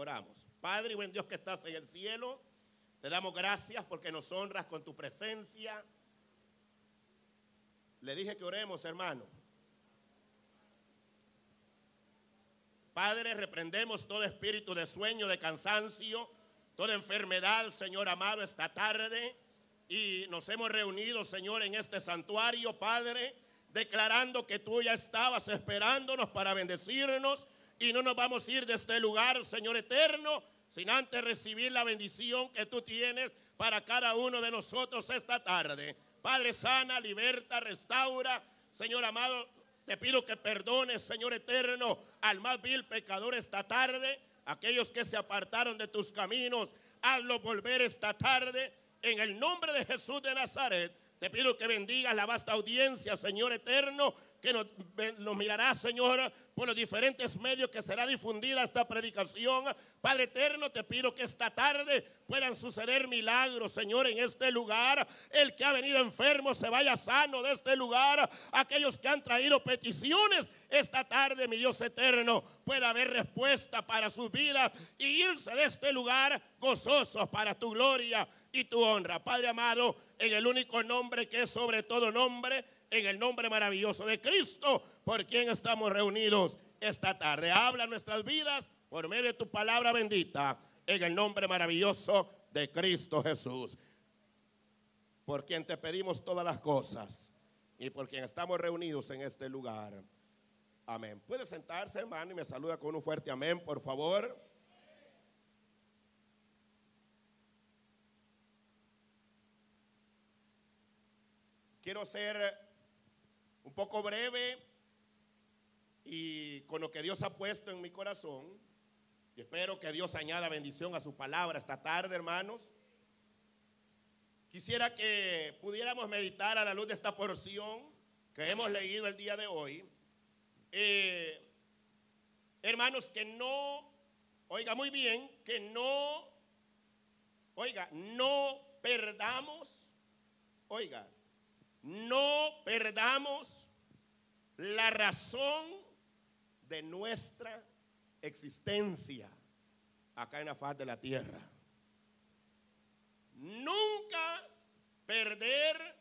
Oramos. Padre buen Dios que estás en el cielo, te damos gracias porque nos honras con tu presencia. Le dije que oremos, hermano. Padre, reprendemos todo espíritu de sueño, de cansancio, toda enfermedad, Señor amado, esta tarde. Y nos hemos reunido, Señor, en este santuario, Padre, declarando que tú ya estabas esperándonos para bendecirnos y no nos vamos a ir de este lugar, Señor eterno, sin antes recibir la bendición que tú tienes para cada uno de nosotros esta tarde. Padre sana, liberta, restaura. Señor amado, te pido que perdones, Señor eterno, al más vil pecador esta tarde. Aquellos que se apartaron de tus caminos, hazlo volver esta tarde. En el nombre de Jesús de Nazaret, te pido que bendigas la vasta audiencia, Señor eterno, que nos, mirará, Señor, por los diferentes medios que será difundida esta predicación. Padre eterno, te pido que esta tarde puedan suceder milagros, Señor, en este lugar. El que ha venido enfermo se vaya sano de este lugar. Aquellos que han traído peticiones esta tarde, mi Dios eterno, pueda haber respuesta para sus vidas y irse de este lugar gozosos para tu gloria y tu honra. Padre amado, en el único nombre que es sobre todo nombre en el nombre maravilloso de Cristo, por quien estamos reunidos esta tarde. Habla nuestras vidas por medio de tu palabra bendita, en el nombre maravilloso de Cristo Jesús, por quien te pedimos todas las cosas y por quien estamos reunidos en este lugar. Amén. Puede sentarse, hermano, y me saluda con un fuerte amén, por favor. Quiero ser un poco breve y con lo que Dios ha puesto en mi corazón. Y espero que Dios añada bendición a su palabra esta tarde, hermanos. Quisiera que pudiéramos meditar a la luz de esta porción que hemos leído el día de hoy. Eh, hermanos, que no, oiga muy bien, que no, oiga, no perdamos, oiga, no perdamos la razón de nuestra existencia acá en la faz de la tierra. Nunca perder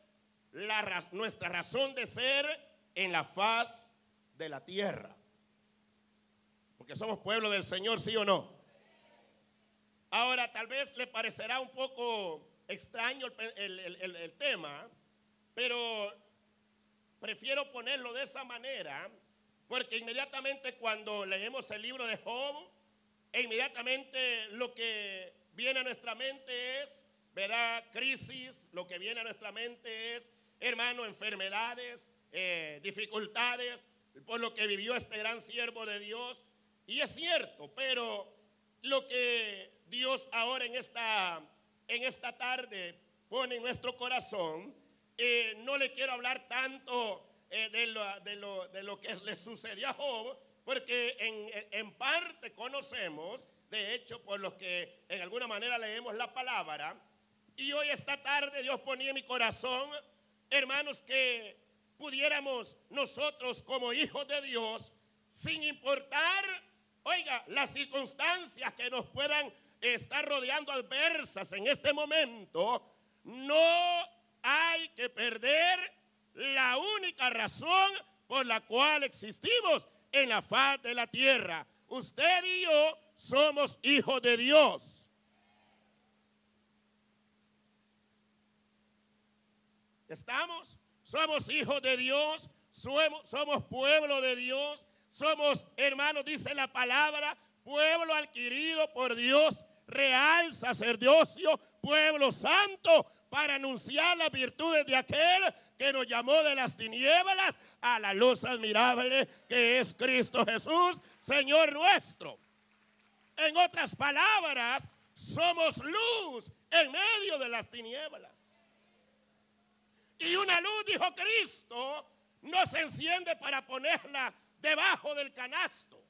la, nuestra razón de ser en la faz de la tierra. Porque somos pueblo del Señor, sí o no. Ahora, tal vez le parecerá un poco extraño el, el tema, pero prefiero ponerlo de esa manera porque inmediatamente cuando leemos el libro de Job, e inmediatamente lo que viene a nuestra mente es, verá, crisis, lo que viene a nuestra mente es, hermano, enfermedades, eh, dificultades, por lo que vivió este gran siervo de Dios. Y es cierto, pero lo que Dios ahora en esta, en esta tarde pone en nuestro corazón eh, no le quiero hablar tanto eh, de, lo, que le sucedió a Job, porque en, parte conocemos, de hecho, por los que en alguna manera leemos la palabra, y hoy esta tarde Dios ponía en mi corazón, hermanos, que pudiéramos nosotros como hijos de Dios, sin importar, oiga, las circunstancias que nos puedan estar rodeando adversas en este momento, no hay que perder la única razón por la cual existimos en la faz de la tierra. Usted y yo somos hijos de Dios. ¿Estamos? Somos hijos de Dios, somos, somos pueblo de Dios, somos hermanos, dice la palabra, pueblo adquirido por Dios, real sacerdocio, pueblo santo, para anunciar las virtudes de aquel que nos llamó de las tinieblas a la luz admirable que es Cristo Jesús, Señor nuestro. En otras palabras, somos luz en medio de las tinieblas. Y una luz, dijo Cristo, no se enciende para ponerla debajo del canasto,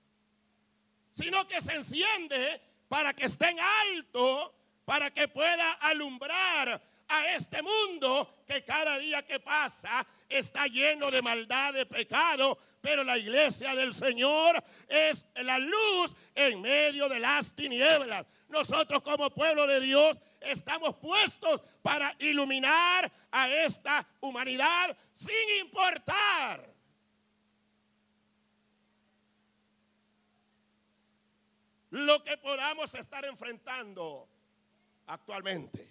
sino que se enciende para que esté en alto, para que pueda alumbrar a este mundo que cada día que pasa está lleno de maldad, de pecado, pero la iglesia del Señor es la luz en medio de las tinieblas. Nosotros como pueblo de Dios estamos puestos para iluminar a esta humanidad sin importar. Lo que podamos estar enfrentando actualmente.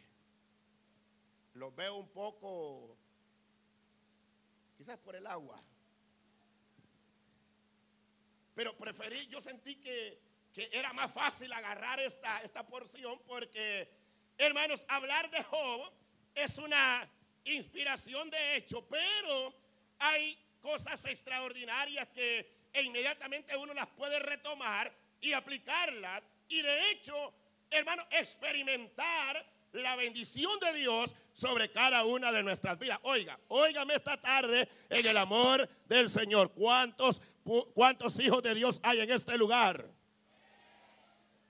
Lo veo un poco, quizás por el agua. Pero preferí, yo sentí que, que era más fácil agarrar esta, esta porción porque, hermanos, hablar de Job es una inspiración de hecho, pero hay cosas extraordinarias que inmediatamente uno las puede retomar y aplicarlas y de hecho, hermano, experimentar la bendición de Dios sobre cada una de nuestras vidas. Oiga, óigame esta tarde en el amor del Señor. ¿Cuántos, cuántos hijos de Dios hay en este lugar?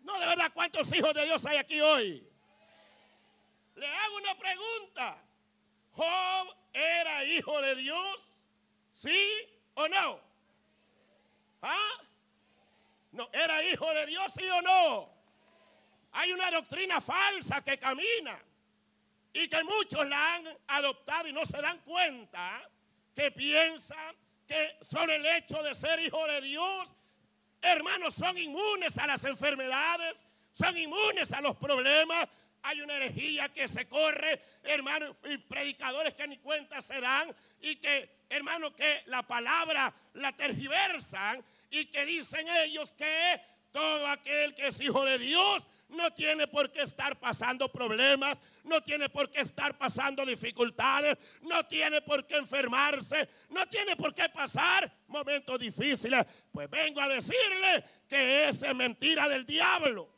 No, de verdad, ¿cuántos hijos de Dios hay aquí hoy? Le hago una pregunta. ¿Job era hijo de Dios? ¿Sí o no? ¿Ah? No, ¿era hijo de Dios, sí o no? Hay una doctrina falsa que camina y que muchos la han adoptado y no se dan cuenta que piensan que solo el hecho de ser hijo de Dios, hermanos, son inmunes a las enfermedades, son inmunes a los problemas. Hay una herejía que se corre, hermanos, y predicadores que ni cuenta se dan y que, hermanos, que la palabra la tergiversan y que dicen ellos que todo aquel que es hijo de Dios no tiene por qué estar pasando problemas, no tiene por qué estar pasando dificultades, no tiene por qué enfermarse, no tiene por qué pasar momentos difíciles. Pues vengo a decirle que esa es mentira del diablo.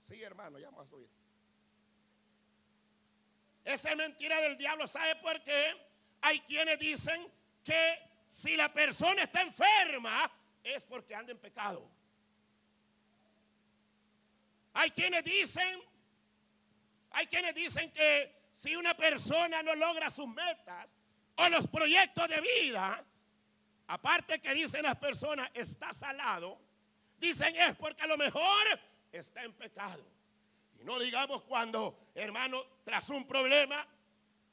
Sí, hermano, ya vamos a subir. Esa es mentira del diablo. ¿Sabe por qué? Hay quienes dicen que si la persona está enferma es porque anda en pecado. Hay quienes dicen, hay quienes dicen que si una persona no logra sus metas o los proyectos de vida, aparte que dicen las personas está salado, dicen es porque a lo mejor está en pecado. Y no digamos cuando, hermano, tras un problema,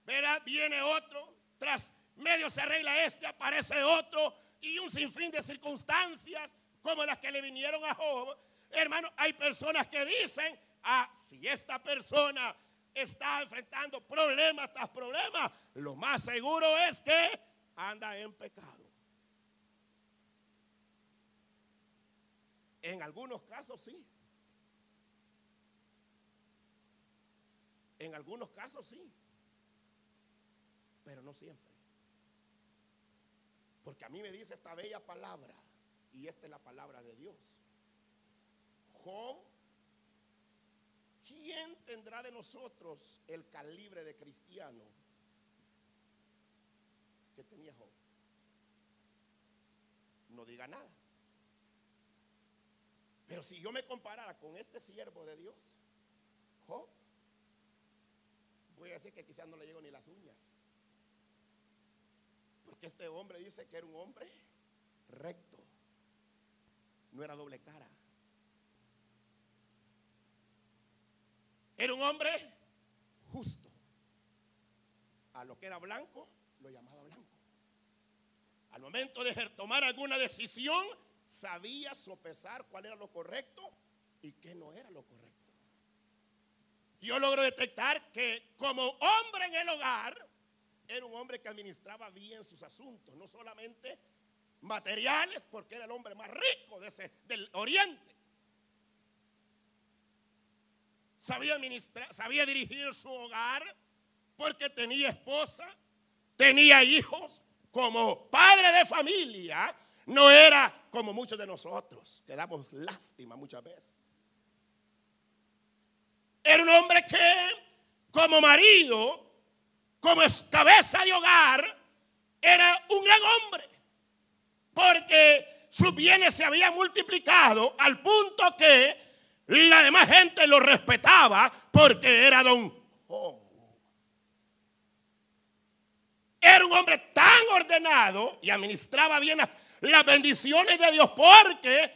¿verdad? Viene otro, tras medio se arregla este, aparece otro, y un sinfín de circunstancias como las que le vinieron a Job. Hermano, hay personas que dicen, ah, si esta persona está enfrentando problemas tras problemas, lo más seguro es que anda en pecado. En algunos casos sí. En algunos casos sí, pero no siempre. Porque a mí me dice esta bella palabra, y esta es la palabra de Dios. Job, ¿quién tendrá de nosotros el calibre de cristiano que tenía Job? No diga nada. Pero si yo me comparara con este siervo de Dios, Job, voy a decir que quizás no le llego ni las uñas. Porque este hombre dice que era un hombre recto. No era doble cara. Era un hombre justo. A lo que era blanco, lo llamaba blanco. Al momento de tomar alguna decisión, sabía sopesar cuál era lo correcto y qué no era lo correcto yo logro detectar que como hombre en el hogar, era un hombre que administraba bien sus asuntos, no solamente materiales, porque era el hombre más rico del oriente. Sabía, administrar, sabía dirigir su hogar porque tenía esposa, tenía hijos, como padre de familia, no era como muchos de nosotros, que damos lástima muchas veces. Era un hombre que, como marido, como cabeza de hogar, era un gran hombre. Porque sus bienes se habían multiplicado al punto que la demás gente lo respetaba porque era don era un hombre tan ordenado y administraba bien las, las bendiciones de Dios porque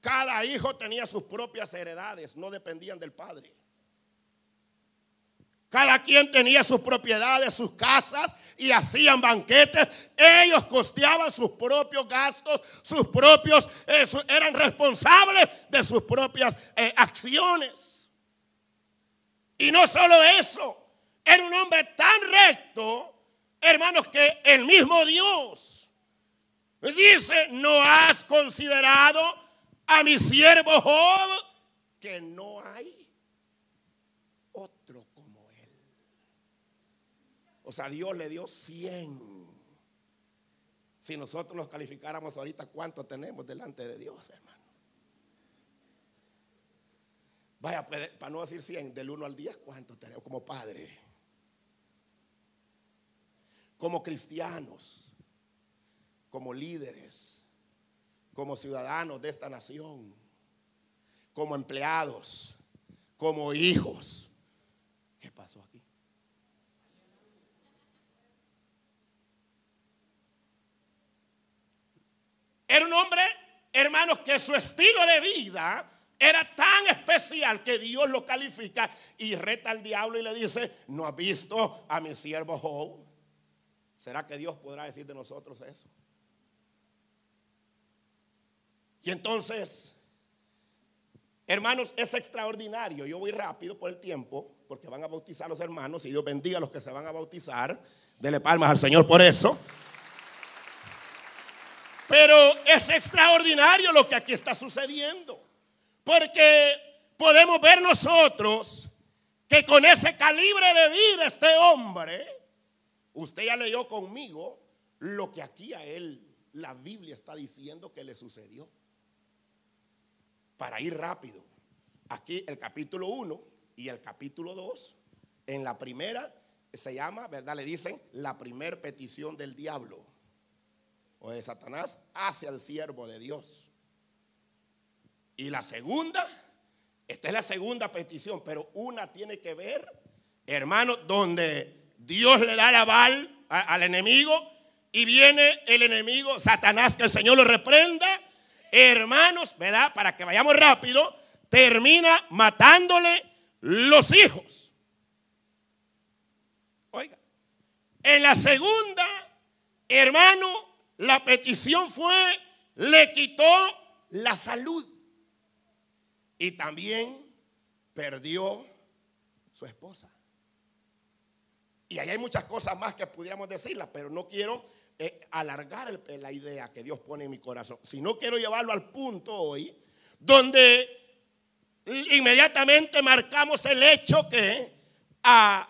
cada hijo tenía sus propias heredades, no dependían del padre. Cada quien tenía sus propiedades, sus casas y hacían banquetes. Ellos costeaban sus propios gastos, sus propios, eh, eran responsables de sus propias eh, acciones. Y no solo eso, era un hombre tan recto, hermanos, que el mismo Dios dice, no has considerado a mi siervo Job, que no hay O sea, Dios le dio 100. Si nosotros nos calificáramos ahorita, ¿cuánto tenemos delante de Dios, hermano? Vaya, pues, para no decir 100, del 1 al 10, ¿cuánto tenemos como padre? Como cristianos, como líderes, como ciudadanos de esta nación, como empleados, como hijos. ¿Qué pasó aquí? Era un hombre, hermanos, que su estilo de vida era tan especial que Dios lo califica y reta al diablo y le dice, ¿no ha visto a mi siervo Job? ¿Será que Dios podrá decir de nosotros eso? Y entonces, hermanos, es extraordinario. Yo voy rápido por el tiempo, porque van a bautizar los hermanos y Dios bendiga a los que se van a bautizar. Dele palmas al Señor por eso. Pero es extraordinario lo que aquí está sucediendo. Porque podemos ver nosotros que con ese calibre de vida este hombre, usted ya leyó conmigo lo que aquí a él la Biblia está diciendo que le sucedió. Para ir rápido, aquí el capítulo 1 y el capítulo 2, en la primera se llama, ¿verdad? Le dicen la primera petición del diablo o de Satanás hacia el siervo de Dios. Y la segunda, esta es la segunda petición, pero una tiene que ver, hermano, donde Dios le da el aval al enemigo y viene el enemigo, Satanás, que el Señor lo reprenda. Hermanos, ¿verdad? Para que vayamos rápido, termina matándole los hijos. Oiga, en la segunda, hermano, la petición fue, le quitó la salud. Y también perdió su esposa. Y ahí hay muchas cosas más que pudiéramos decirlas, pero no quiero eh, alargar la idea que Dios pone en mi corazón. Si no quiero llevarlo al punto hoy, donde inmediatamente marcamos el hecho que a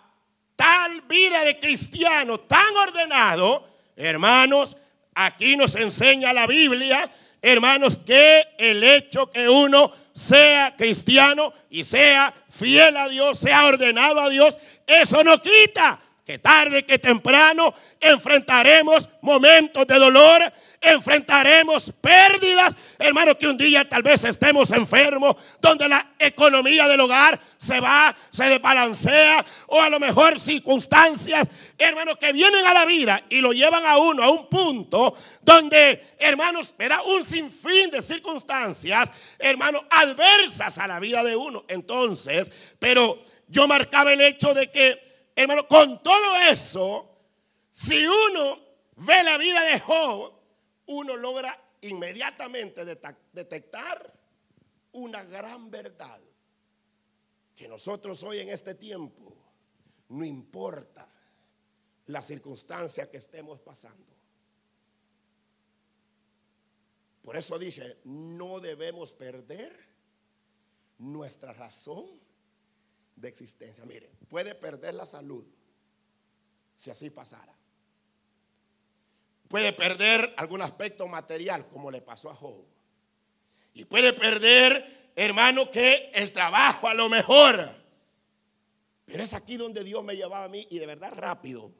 tal vida de cristiano tan ordenado, hermanos, Aquí nos enseña la Biblia, hermanos, que el hecho que uno sea cristiano y sea fiel a Dios, sea ordenado a Dios, eso no quita que tarde que temprano enfrentaremos momentos de dolor, enfrentaremos pérdidas, hermanos, que un día tal vez estemos enfermos, donde la economía del hogar se va, se desbalancea, o a lo mejor circunstancias, hermanos, que vienen a la vida y lo llevan a uno a un punto donde, hermanos, verá un sinfín de circunstancias, hermanos, adversas a la vida de uno. Entonces, pero yo marcaba el hecho de que, hermano, con todo eso, si uno ve la vida de Job, uno logra inmediatamente detectar una gran verdad. Que nosotros hoy en este tiempo, no importa la circunstancia que estemos pasando. Por eso dije, no debemos perder nuestra razón de existencia. Mire, puede perder la salud si así pasara. Puede perder algún aspecto material, como le pasó a Job. Y puede perder, hermano, que el trabajo a lo mejor. Pero es aquí donde Dios me llevaba a mí y de verdad rápido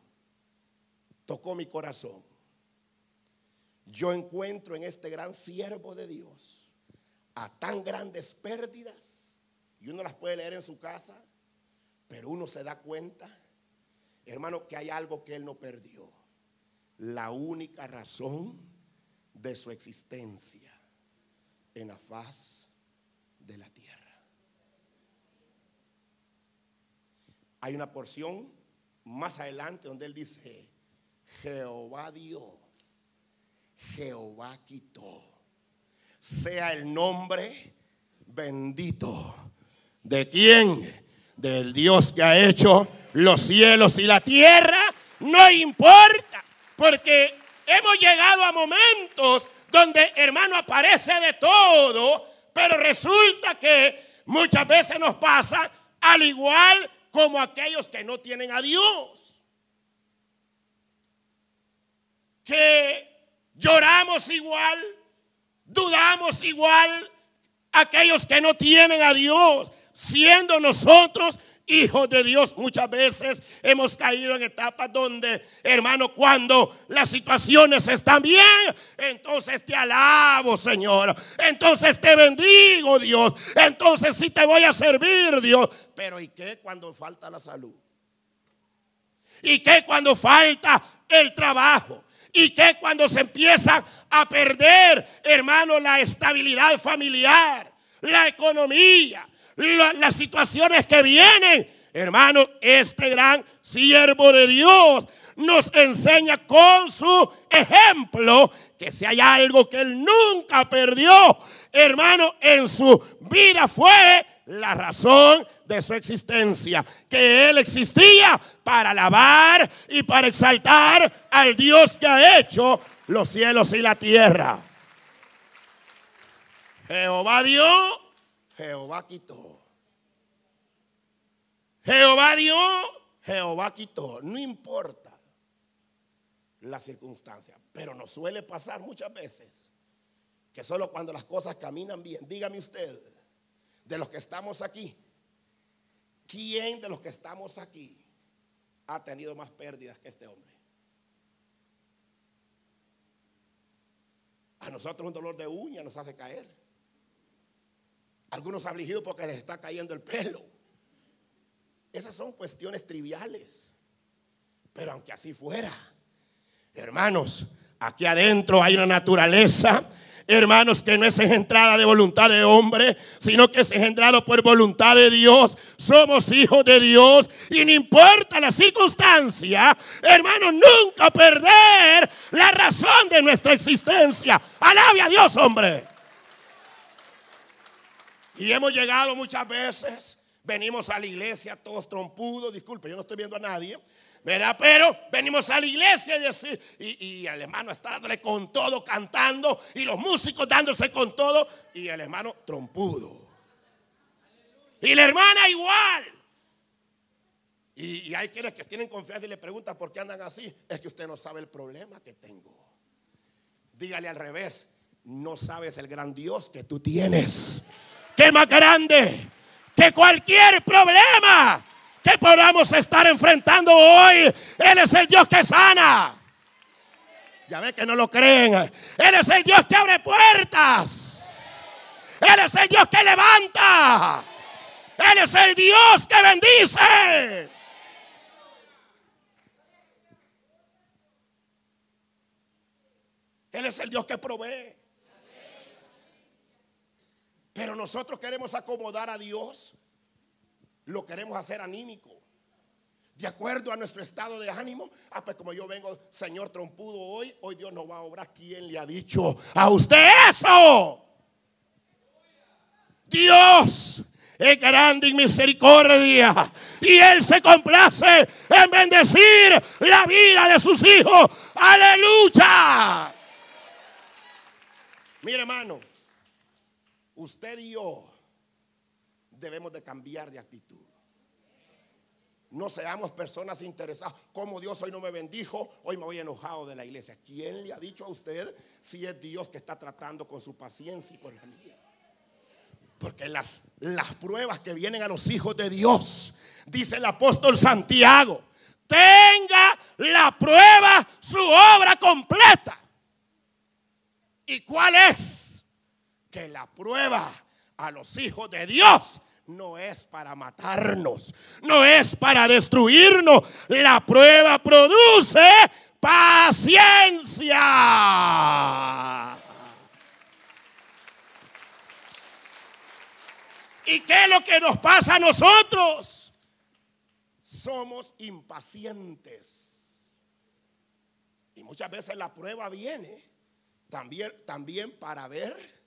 tocó mi corazón. Yo encuentro en este gran siervo de Dios a tan grandes pérdidas y uno las puede leer en su casa, pero uno se da cuenta, hermano, que hay algo que él no perdió. La única razón de su existencia en la faz de la tierra. Hay una porción más adelante donde él dice, Jehová dio, Jehová quitó. Sea el nombre bendito. ¿De quién? Del Dios que ha hecho los cielos y la tierra. No importa, porque hemos llegado a momentos donde, hermano, aparece de todo, pero resulta que muchas veces nos pasa al igual como aquellos que no tienen a Dios. Que lloramos igual, dudamos igual, aquellos que no tienen a Dios, siendo nosotros hijos de Dios, muchas veces hemos caído en etapas donde, hermano, cuando las situaciones están bien, entonces te alabo, Señor. Entonces te bendigo, Dios. Entonces sí te voy a servir, Dios. Pero ¿y qué cuando falta la salud? ¿Y qué cuando falta el trabajo? ¿Y qué cuando se empieza a perder, hermano, la estabilidad familiar, la economía? Las situaciones que vienen. Hermano, este gran siervo de Dios nos enseña con su ejemplo que si hay algo que él nunca perdió, hermano, en su vida fue la razón de su existencia, que él existía para alabar y para exaltar al Dios que ha hecho los cielos y la tierra. Jehová dio Jehová quitó. Jehová dio, Jehová quitó. No importa la circunstancia, pero nos suele pasar muchas veces que solo cuando las cosas caminan bien, dígame usted, de los que estamos aquí, ¿quién de los que estamos aquí ha tenido más pérdidas que este hombre? A nosotros un dolor de uña nos hace caer. Algunos afligidos porque les está cayendo el pelo. Esas son cuestiones triviales. Pero aunque así fuera, hermanos, aquí adentro hay una naturaleza hermanos, que no es engendrada de voluntad de hombre, sino que es engendrado por voluntad de Dios. Somos hijos de Dios y no importa la circunstancia, hermanos, nunca perder la razón de nuestra existencia. Alabe a Dios, hombre. Y hemos llegado muchas veces, venimos a la iglesia todos trompudos, disculpe, yo no estoy viendo a nadie, ¿verdad? Pero venimos a la iglesia y, decir, y, el hermano está dándole con todo, cantando, y los músicos dándose con todo, y el hermano trompudo. Y la hermana igual. Y, hay quienes que tienen confianza y le preguntan por qué andan así. Es que usted no sabe el problema que tengo. Dígale al revés, no sabes el gran Dios que tú tienes que más grande que cualquier problema que podamos estar enfrentando hoy. Él es el Dios que sana. Ya ve que no lo creen. Él es el Dios que abre puertas. Él es el Dios que levanta. Él es el Dios que bendice. Él es el Dios que provee. Pero nosotros queremos acomodar a Dios. Lo queremos hacer anímico. De acuerdo a nuestro estado de ánimo. Ah, pues como yo vengo, Señor trompudo hoy, hoy Dios no va a obrar. ¿Quién le ha dicho a usted eso? Dios es grande en misericordia. Y Él se complace en bendecir la vida de sus hijos. Aleluya. Mire hermano, usted y yo debemos de cambiar de actitud. No seamos personas interesadas. Como Dios hoy no me bendijo, hoy me voy enojado de la iglesia. ¿Quién le ha dicho a usted si es Dios que está tratando con su paciencia y con la mía? Porque las, las pruebas que vienen a los hijos de Dios, dice el apóstol Santiago, tenga la prueba su obra completa. ¿Y cuál es? Que la prueba a los hijos de Dios no es para matarnos, no es para destruirnos. La prueba produce paciencia. ¿Y qué es lo que nos pasa a nosotros? Somos impacientes. Y muchas veces la prueba viene también, también para ver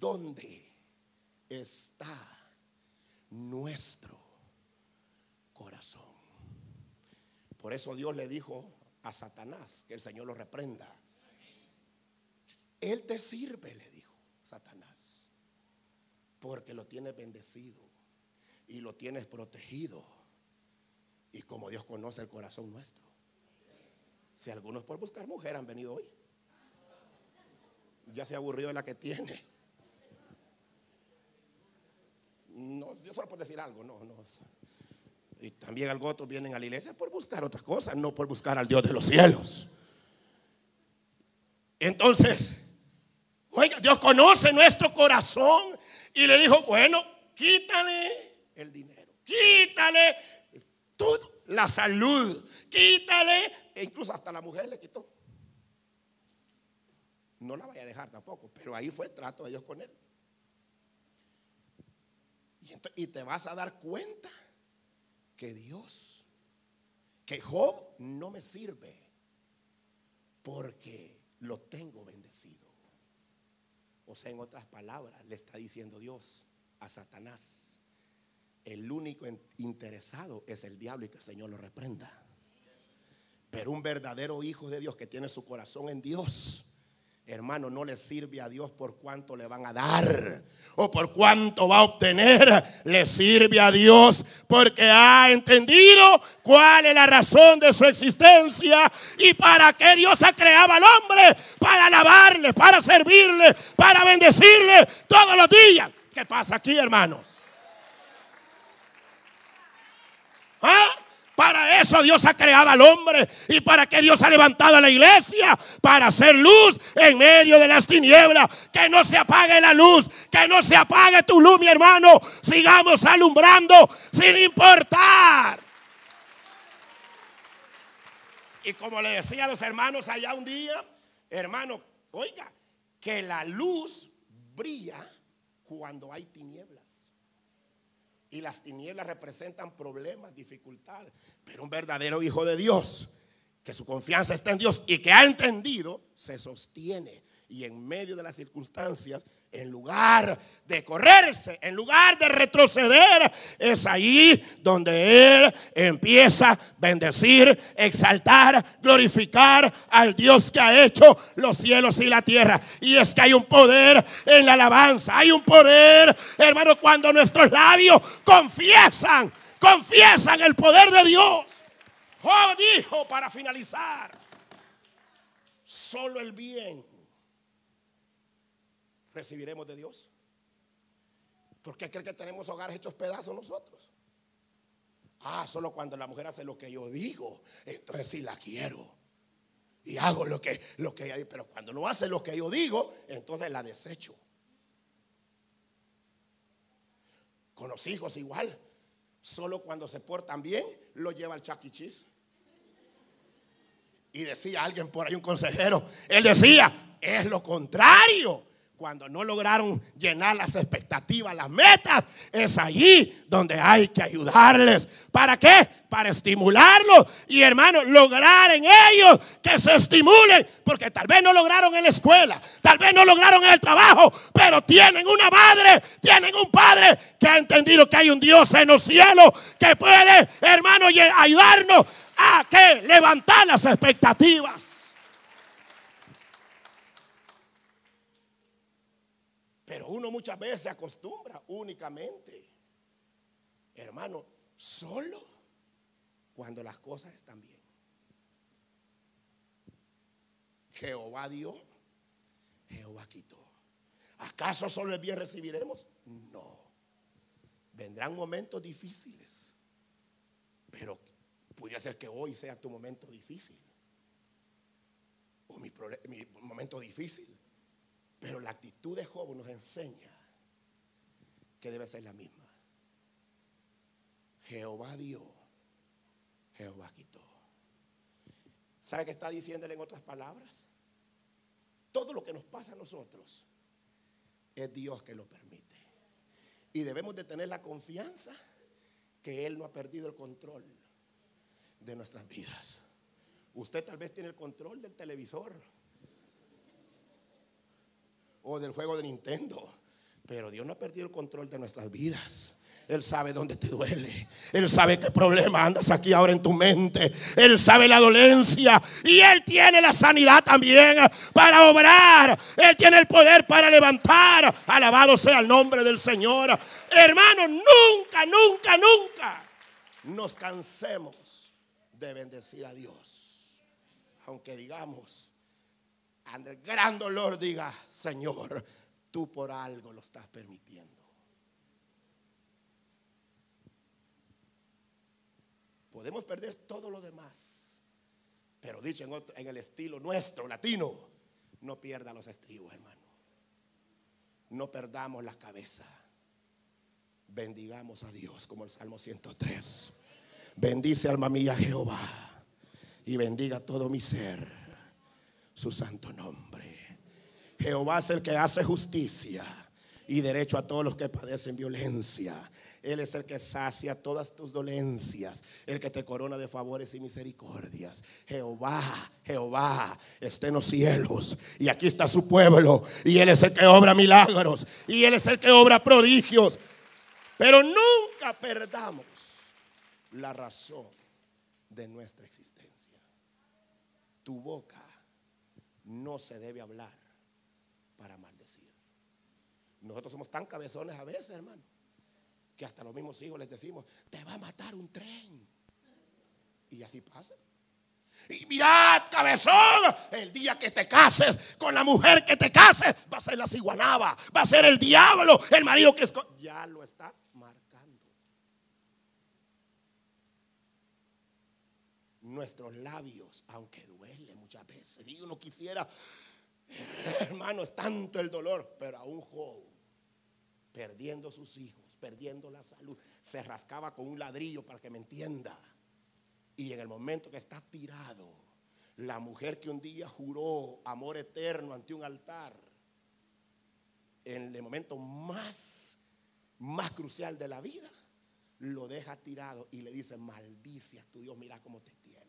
dónde está nuestro corazón. Por eso Dios le dijo a Satanás que el Señor lo reprenda. Él te sirve, le dijo Satanás, porque lo tienes bendecido y lo tienes protegido. Y como Dios conoce el corazón nuestro. Si algunos por buscar mujer han venido hoy, ya se aburrió de la que tiene. No, yo solo por decir algo, no, no. Y también algunos otros vienen a la iglesia por buscar otras cosas, no por buscar al Dios de los cielos. Entonces, oiga, Dios conoce nuestro corazón y le dijo, bueno, quítale el dinero, quítale todo, la salud, quítale, e incluso hasta la mujer le quitó. No la vaya a dejar tampoco, pero ahí fue el trato de Dios con él. Y, te vas a dar cuenta que Dios, que Job no me sirve porque lo tengo bendecido. O sea, en otras palabras, le está diciendo Dios a Satanás, el único interesado es el diablo y que el Señor lo reprenda. Pero un verdadero hijo de Dios que tiene su corazón en Dios, hermano, no le sirve a Dios por cuánto le van a dar o por cuánto va a obtener. Le sirve a Dios porque ha entendido cuál es la razón de su existencia y para qué Dios ha creado al hombre. Para alabarle, para servirle, para bendecirle todos los días. ¿Qué pasa aquí, hermanos? ¿Ah? Para eso Dios ha creado al hombre y para que Dios ha levantado a la iglesia, para hacer luz en medio de las tinieblas. Que no se apague la luz, que no se apague tu luz, mi hermano. Sigamos alumbrando sin importar. Y como le decía a los hermanos allá un día, hermano, oiga, que la luz brilla cuando hay tinieblas. Y las tinieblas representan problemas, dificultades. Pero un verdadero hijo de Dios, que su confianza está en Dios y que ha entendido, se sostiene. Y en medio de las circunstancias, en lugar de correrse, en lugar de retroceder, es ahí donde Él empieza a bendecir, exaltar, glorificar al Dios que ha hecho los cielos y la tierra. Y es que hay un poder en la alabanza, hay un poder, hermano, cuando nuestros labios confiesan, confiesan el poder de Dios. Oh, dijo para finalizar, solo el bien recibiremos de Dios? ¿Por qué cree que tenemos hogares hechos pedazos nosotros? Ah, solo cuando la mujer hace lo que yo digo, entonces sí la quiero. Y hago lo que, lo que ella dice. Pero cuando no hace lo que yo digo, entonces la desecho. Con los hijos igual. Solo cuando se portan bien, lo lleva al chaquichis. Y decía alguien por ahí, un consejero, él decía, es lo contrario cuando no lograron llenar las expectativas, las metas, es allí donde hay que ayudarles. ¿Para qué? Para estimularlos y hermanos, lograr en ellos que se estimulen, porque tal vez no lograron en la escuela, tal vez no lograron en el trabajo, pero tienen una madre, tienen un padre que ha entendido que hay un Dios en los cielos que puede, hermano, ayudarnos a que levantar las expectativas. Pero uno muchas veces se acostumbra únicamente, hermano, solo cuando las cosas están bien. Jehová dio, Jehová quitó. ¿Acaso solo el bien recibiremos? No. Vendrán momentos difíciles, pero pudiera ser que hoy sea tu momento difícil. O mi, mi momento difícil. Pero la actitud de Job nos enseña que debe ser la misma. Jehová dio, Jehová quitó. ¿Sabe qué está diciéndole en otras palabras? Todo lo que nos pasa a nosotros es Dios que lo permite. Y debemos de tener la confianza que Él no ha perdido el control de nuestras vidas. Usted tal vez tiene el control del televisor o del juego de Nintendo, pero Dios no ha perdido el control de nuestras vidas. Él sabe dónde te duele. Él sabe qué problema andas aquí ahora en tu mente. Él sabe la dolencia. Y Él tiene la sanidad también para obrar. Él tiene el poder para levantar. Alabado sea el nombre del Señor. Hermano, nunca, nunca, nunca nos cansemos de bendecir a Dios. Aunque digamos, ante el gran dolor diga, Señor, tú por algo lo estás permitiendo. Podemos perder todo lo demás. Pero dicho en, el estilo nuestro, latino, no pierda los estribos, hermano. No perdamos la cabeza. Bendigamos a Dios, como el Salmo 103. Bendice alma mía Jehová y bendiga todo mi ser su santo nombre. Jehová es el que hace justicia y derecho a todos los que padecen violencia. Él es el que sacia todas tus dolencias, el que te corona de favores y misericordias. Jehová, Jehová está en los cielos y aquí está su pueblo y Él es el que obra milagros y Él es el que obra prodigios. Pero nunca perdamos la razón de nuestra existencia. Tu boca no se debe hablar para maldecir. Nosotros somos tan cabezones a veces, hermano, que hasta los mismos hijos les decimos, te va a matar un tren. Y así pasa. Y mirad, cabezón, el día que te cases con la mujer que te cases, va a ser la ciguanaba, va a ser el diablo, el marido que es... Ya lo está Nuestros labios, aunque duele muchas veces, y uno quisiera, hermano, es tanto el dolor, pero a un joven perdiendo sus hijos, perdiendo la salud, se rascaba con un ladrillo para que me entienda. Y en el momento que está tirado, la mujer que un día juró amor eterno ante un altar, en el momento más, más crucial de la vida, lo deja tirado y le dice, maldicia tu Dios, mira cómo te tiene.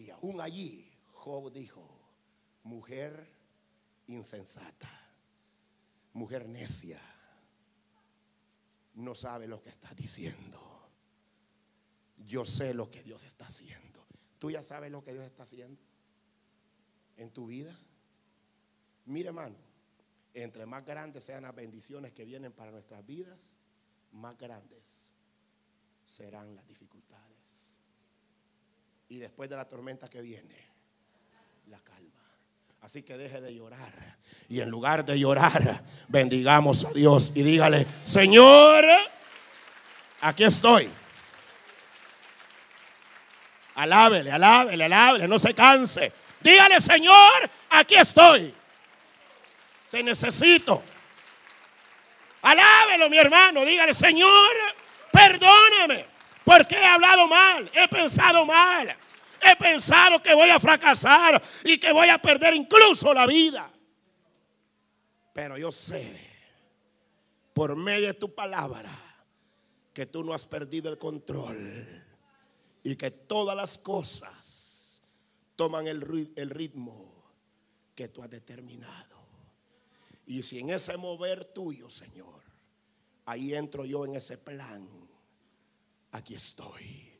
Y aún allí Job dijo, mujer insensata, mujer necia, no sabe lo que está diciendo. Yo sé lo que Dios está haciendo. ¿Tú ya sabes lo que Dios está haciendo en tu vida? Mire, hermano, entre más grandes sean las bendiciones que vienen para nuestras vidas, más grandes serán las dificultades. Y después de la tormenta que viene, la calma. Así que deje de llorar. Y en lugar de llorar, bendigamos a Dios y dígale, Señor, aquí estoy. Alábele, alábele, alábele, no se canse. Dígale, Señor, aquí estoy. Te necesito. Alábelo, mi hermano. Dígale, Señor, perdóname porque he hablado mal, he pensado mal. He pensado que voy a fracasar y que voy a perder incluso la vida. Pero yo sé, por medio de tu palabra, que tú no has perdido el control y que todas las cosas toman el, ritmo que tú has determinado. Y si en ese mover tuyo, Señor, ahí entro yo en ese plan, aquí estoy.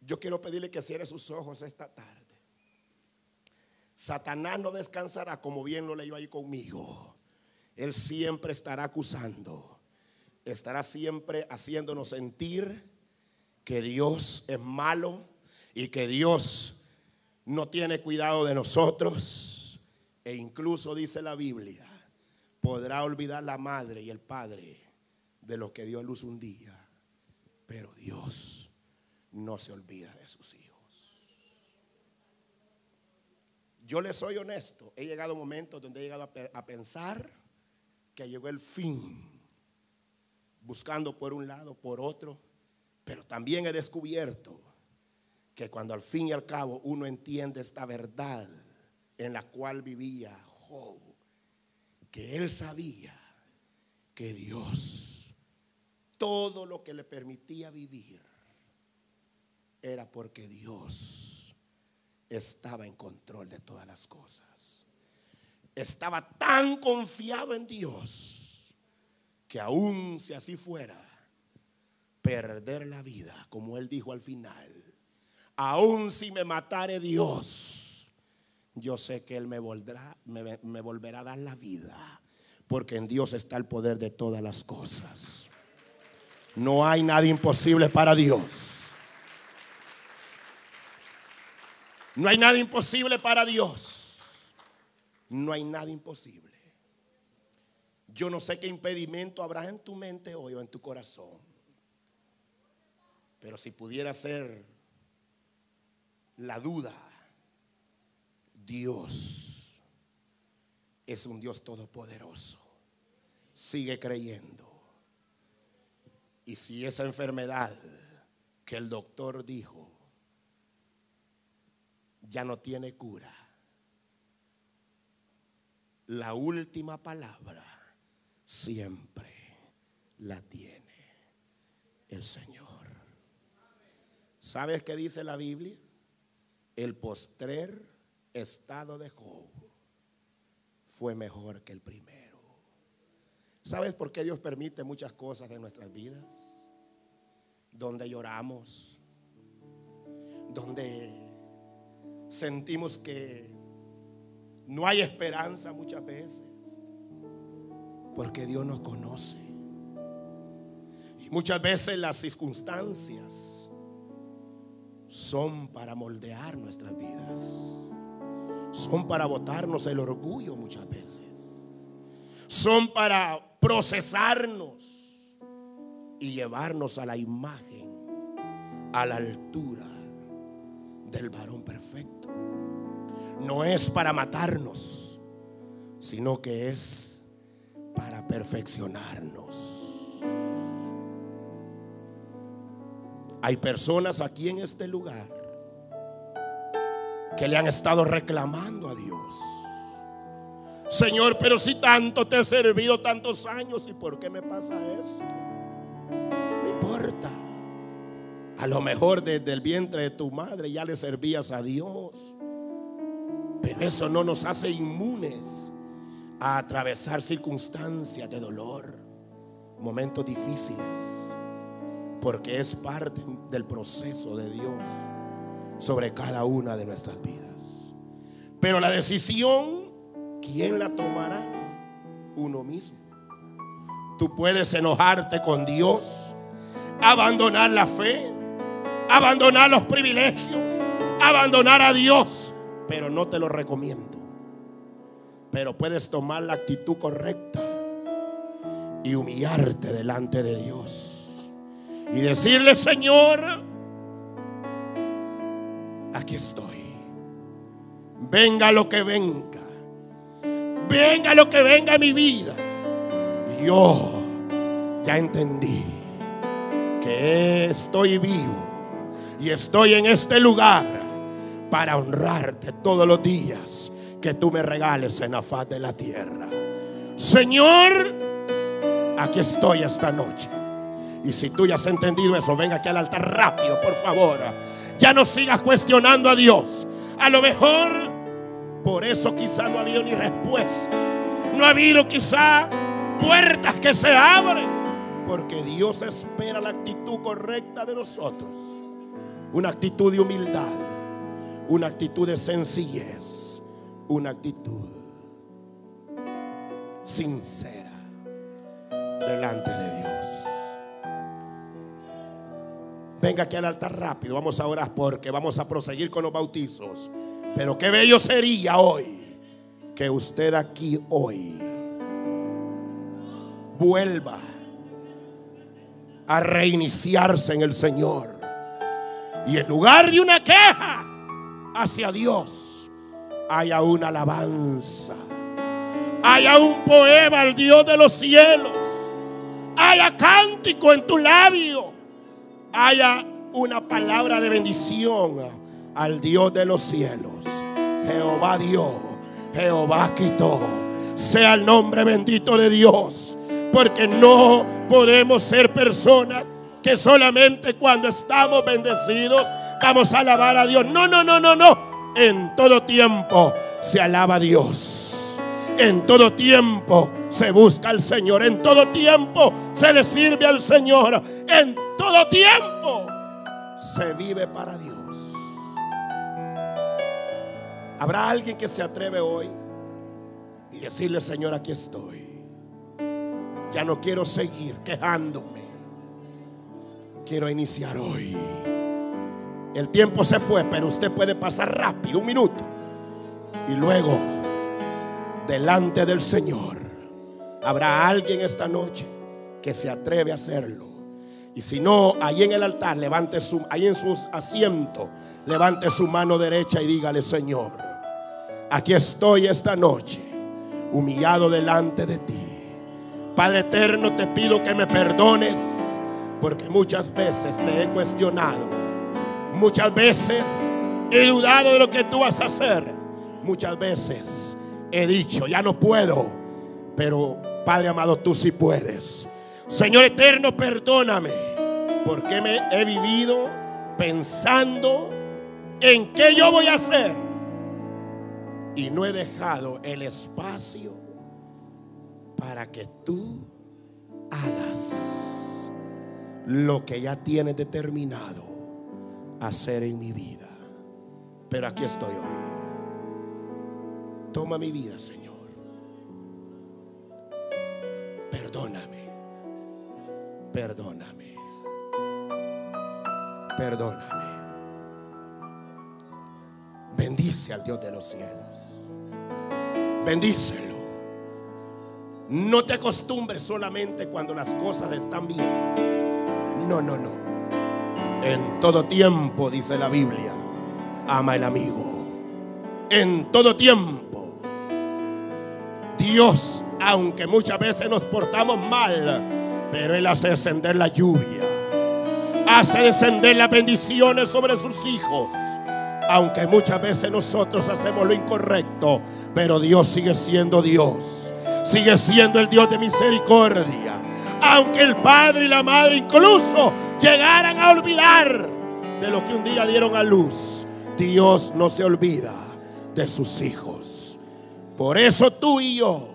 Yo quiero pedirle que cierre sus ojos esta tarde. Satanás no descansará como bien lo leyó ahí conmigo. Él siempre estará acusando. Estará siempre haciéndonos sentir que Dios es malo y que Dios no tiene cuidado de nosotros. E incluso dice la Biblia, podrá olvidar la madre y el padre de lo que dio luz un día. Pero Dios no se olvida de sus hijos. Yo le soy honesto, he llegado a momentos donde he llegado a, pensar que llegó el fin, buscando por un lado, por otro, Pero también he descubierto que cuando al fin y al cabo uno entiende esta verdad en la cual vivía Job, que él sabía que Dios, todo lo que le permitía vivir, era porque Dios estaba en control de todas las cosas. Estaba tan confiado en Dios que aún si así fuera, perder la vida, como él dijo al final, aún si me matare Dios, yo sé que Él me volverá, me, me volverá a dar la vida, porque en Dios está el poder de todas las cosas. No hay nada imposible para Dios. No hay nada imposible para Dios. No hay nada imposible. Yo no sé qué impedimento habrá en tu mente hoy o en tu corazón. Pero si pudiera ser la duda, Dios es un Dios todopoderoso. Sigue creyendo. Y si esa enfermedad que el doctor dijo ya no tiene cura, la última palabra siempre la tiene el Señor. ¿Sabes qué dice la Biblia? el postrer estado de Job fue mejor que el primero. ¿Sabes por qué Dios permite muchas cosas en nuestras vidas? Donde lloramos, donde sentimos que no hay esperanza muchas veces, porque Dios nos conoce. Y muchas veces las circunstancias son para moldear nuestras vidas. Son para botarnos el orgullo muchas veces. Son para procesarnos y llevarnos a la imagen, a la altura del varón perfecto. No es para matarnos, sino que es para perfeccionarnos. Hay personas aquí en este lugar que le han estado reclamando a Dios. Señor, pero si tanto te he servido tantos años, ¿y por qué me pasa esto? No importa. A lo mejor desde el vientre de tu madre ya le servías a Dios. Pero eso no nos hace inmunes a atravesar circunstancias de dolor, momentos difíciles porque es parte del proceso de Dios sobre cada una de nuestras vidas. Pero la decisión, ¿quién la tomará? Uno mismo. Tú puedes enojarte con Dios, abandonar la fe, abandonar los privilegios, abandonar a Dios, pero no te lo recomiendo. Pero puedes tomar la actitud correcta y humillarte delante de Dios y decirle, Señor, aquí estoy. Venga lo que venga. Venga lo que venga a mi vida. Yo ya entendí que estoy vivo y estoy en este lugar para honrarte todos los días que tú me regales en la faz de la tierra. Señor, aquí estoy esta noche. Y si tú ya has entendido eso, venga aquí al altar rápido, por favor. Ya no sigas cuestionando a Dios. A lo mejor por eso quizá no ha habido ni respuesta. No ha habido quizá puertas que se abren. Porque Dios espera la actitud correcta de nosotros. Una actitud de humildad. Una actitud de sencillez. Una actitud sincera delante de Dios. Venga aquí al altar rápido. Vamos a orar porque vamos a proseguir con los bautizos. Pero qué bello sería hoy que usted aquí hoy vuelva a reiniciarse en el Señor. Y en lugar de una queja hacia Dios, haya una alabanza. Haya un poema al Dios de los cielos. Haya cántico en tu labio haya una palabra de bendición al Dios de los cielos. Jehová dio, Jehová quitó. Sea el nombre bendito de Dios. Porque no podemos ser personas que solamente cuando estamos bendecidos vamos a alabar a Dios. No, no, no, no, no. En todo tiempo se alaba a Dios. En todo tiempo se busca al Señor. En todo tiempo se le sirve al Señor. En todo tiempo se vive para Dios. ¿Habrá alguien que se atreve hoy y decirle, Señor, aquí estoy? Ya no quiero seguir quejándome. Quiero iniciar hoy. El tiempo se fue, pero usted puede pasar rápido, un minuto. Y luego, delante del Señor, habrá alguien esta noche que se atreve a hacerlo. Y si no, ahí en el altar, levante su, ahí en sus asientos, levante su mano derecha y dígale, Señor, aquí estoy esta noche, humillado delante de ti. Padre eterno, te pido que me perdones, porque muchas veces te he cuestionado Muchas veces he dudado de lo que tú vas a hacer. Muchas veces he dicho, ya no puedo. Pero Padre amado, tú sí puedes. Señor eterno, perdóname. Porque me he vivido pensando en qué yo voy a hacer. Y no he dejado el espacio para que tú hagas lo que ya tienes determinado hacer en mi vida. Pero aquí estoy hoy. Toma mi vida, Señor. Perdóname. Perdóname. Perdóname. Bendice al Dios de los cielos. Bendícelo. No te acostumbres solamente cuando las cosas están bien. No, no, no. En todo tiempo, dice la Biblia, ama el amigo. En todo tiempo. Dios, aunque muchas veces nos portamos mal, pero Él hace descender la lluvia. Hace descender las bendiciones sobre sus hijos. Aunque muchas veces nosotros hacemos lo incorrecto, pero Dios sigue siendo Dios. Sigue siendo el Dios de misericordia. Aunque el padre y la madre incluso llegaran a olvidar de lo que un día dieron a luz, Dios no se olvida de sus hijos. Por eso tú y yo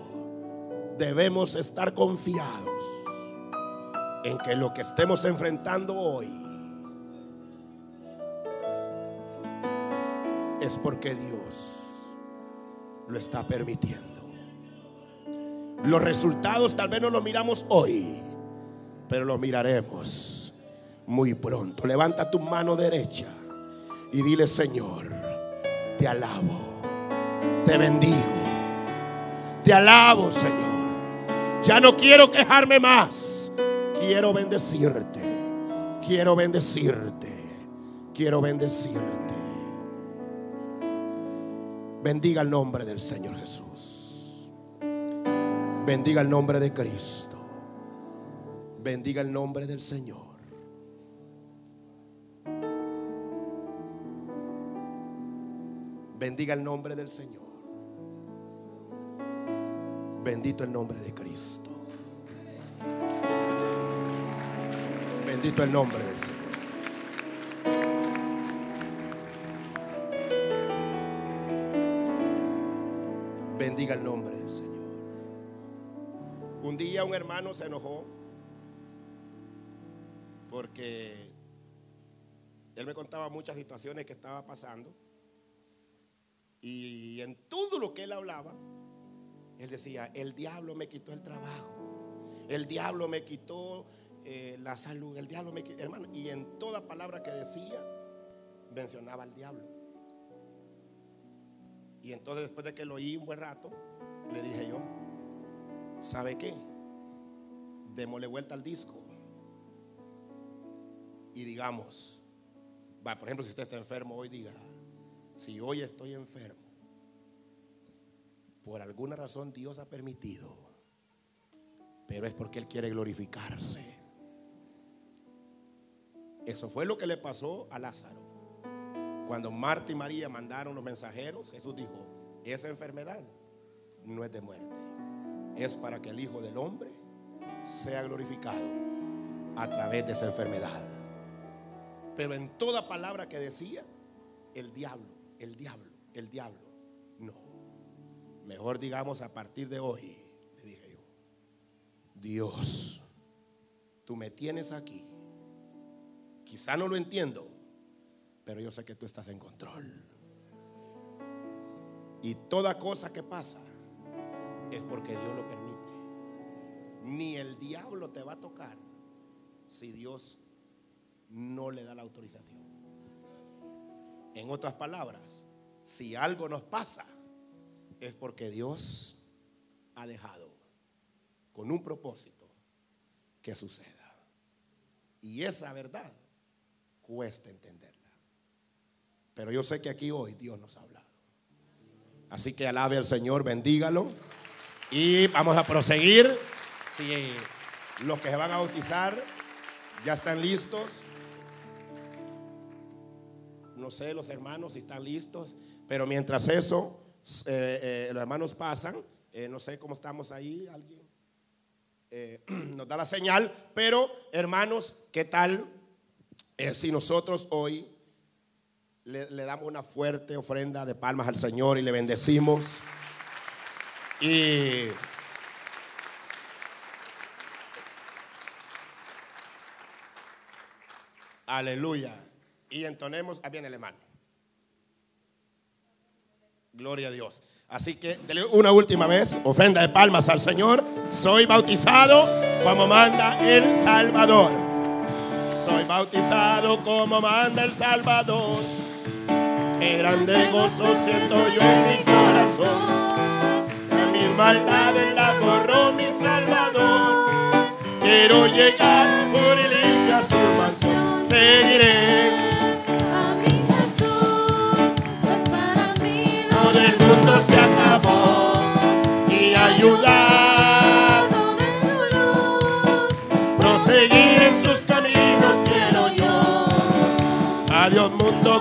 debemos estar confiados en que lo que estemos enfrentando hoy es porque Dios lo está permitiendo. Los resultados tal vez no los miramos hoy, pero los miraremos muy pronto. Levanta tu mano derecha y dile, Señor, te alabo, te bendigo, te alabo, Señor. Ya no quiero quejarme más, quiero bendecirte, quiero bendecirte, quiero bendecirte. Bendiga el nombre del Señor Jesús. Bendiga el nombre de Cristo. Bendiga el nombre del Señor. Bendiga el nombre del Señor. Bendito el nombre de Cristo. Bendito el nombre del Señor. Bendiga el nombre del Señor. Un día un hermano se enojó porque él me contaba muchas situaciones que estaba pasando. Y en todo lo que él hablaba, él decía, el diablo me quitó el trabajo, el diablo me quitó eh, la salud, el diablo me quitó, hermano, y en toda palabra que decía, mencionaba al diablo. Y entonces después de que lo oí un buen rato, le dije yo, ¿sabe qué? Démosle vuelta al disco. Y digamos, va, por ejemplo, si usted está enfermo hoy, diga, si hoy estoy enfermo, por alguna razón Dios ha permitido, pero es porque Él quiere glorificarse. Eso fue lo que le pasó a Lázaro. Cuando Marta y María mandaron los mensajeros, Jesús dijo, esa enfermedad no es de muerte, es para que el Hijo del Hombre sea glorificado a través de esa enfermedad. Pero en toda palabra que decía, el diablo, el diablo, el diablo, no. Mejor digamos a partir de hoy, le dije yo, Dios, tú me tienes aquí. Quizá no lo entiendo, pero yo sé que tú estás en control. Y toda cosa que pasa es porque Dios lo permite. Ni el diablo te va a tocar si Dios no le da la autorización. En otras palabras, si algo nos pasa, es porque Dios ha dejado con un propósito que suceda. Y esa verdad cuesta entenderla. Pero yo sé que aquí hoy Dios nos ha hablado. Así que alabe al Señor, bendígalo. Y vamos a proseguir. Si los que se van a bautizar ya están listos. No sé los hermanos si están listos. Pero mientras eso, eh, eh, los hermanos pasan. Eh, no sé cómo estamos ahí. Alguien nos da la señal. Pero hermanos, ¿qué tal si nosotros hoy le, damos una fuerte ofrenda de palmas al Señor y le bendecimos. Y aleluya. Y entonemos, ah, bien el hermano. Gloria a Dios. Así que una última vez, ofrenda de palmas al Señor. Soy bautizado como manda el Salvador. Soy bautizado como manda el Salvador. Qué grande gozo siento yo en mi corazón. Que mis maldades la borró mi Salvador. Quiero llegar por el limpia su mansión. Seguiré. A mi Jesús, pues para mí Todo el mundo se acabó. Y ayudar.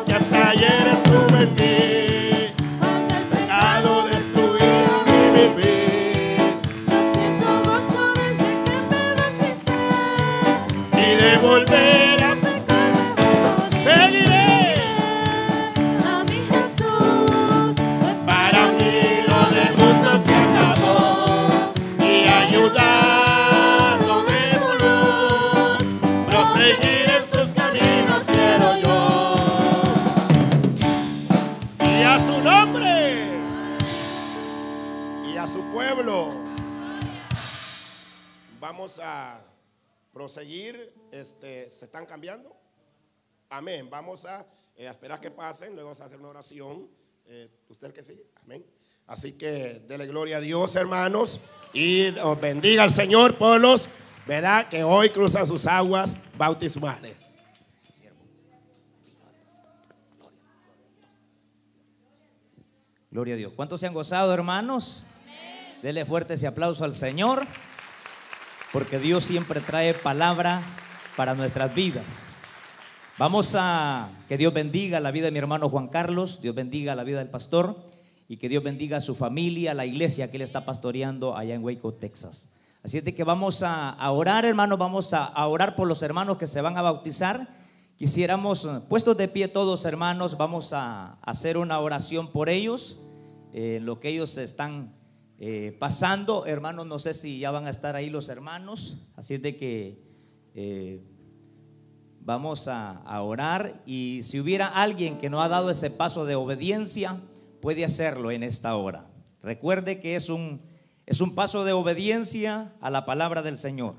Que hasta ayer estuve en ti. Vamos a proseguir. Este, ¿Se están cambiando? Amén. Vamos a, eh, esperar que pasen. Luego vamos a hacer una oración. Eh, ¿Usted el que sigue? Amén. Así que dele gloria a Dios, hermanos. Y os bendiga al Señor por los, ¿verdad? Que hoy cruzan sus aguas bautismales. Gloria a Dios. ¿Cuántos se han gozado, hermanos? Dele fuerte ese aplauso al Señor, porque Dios siempre trae palabra para nuestras vidas. Vamos a que Dios bendiga la vida de mi hermano Juan Carlos, Dios bendiga la vida del pastor y que Dios bendiga a su familia, la iglesia que él está pastoreando allá en Waco, Texas. Así es que vamos a, a orar, hermanos, vamos a, a orar por los hermanos que se van a bautizar. Quisiéramos, eh, puestos de pie todos hermanos, vamos a hacer una oración por ellos, eh, lo que ellos están eh, pasando. Hermanos, no sé si ya van a estar ahí los hermanos, así es de que eh, vamos a, a orar y si hubiera alguien que no ha dado ese paso de obediencia, puede hacerlo en esta hora. Recuerde que es un, es un paso de obediencia a la palabra del Señor.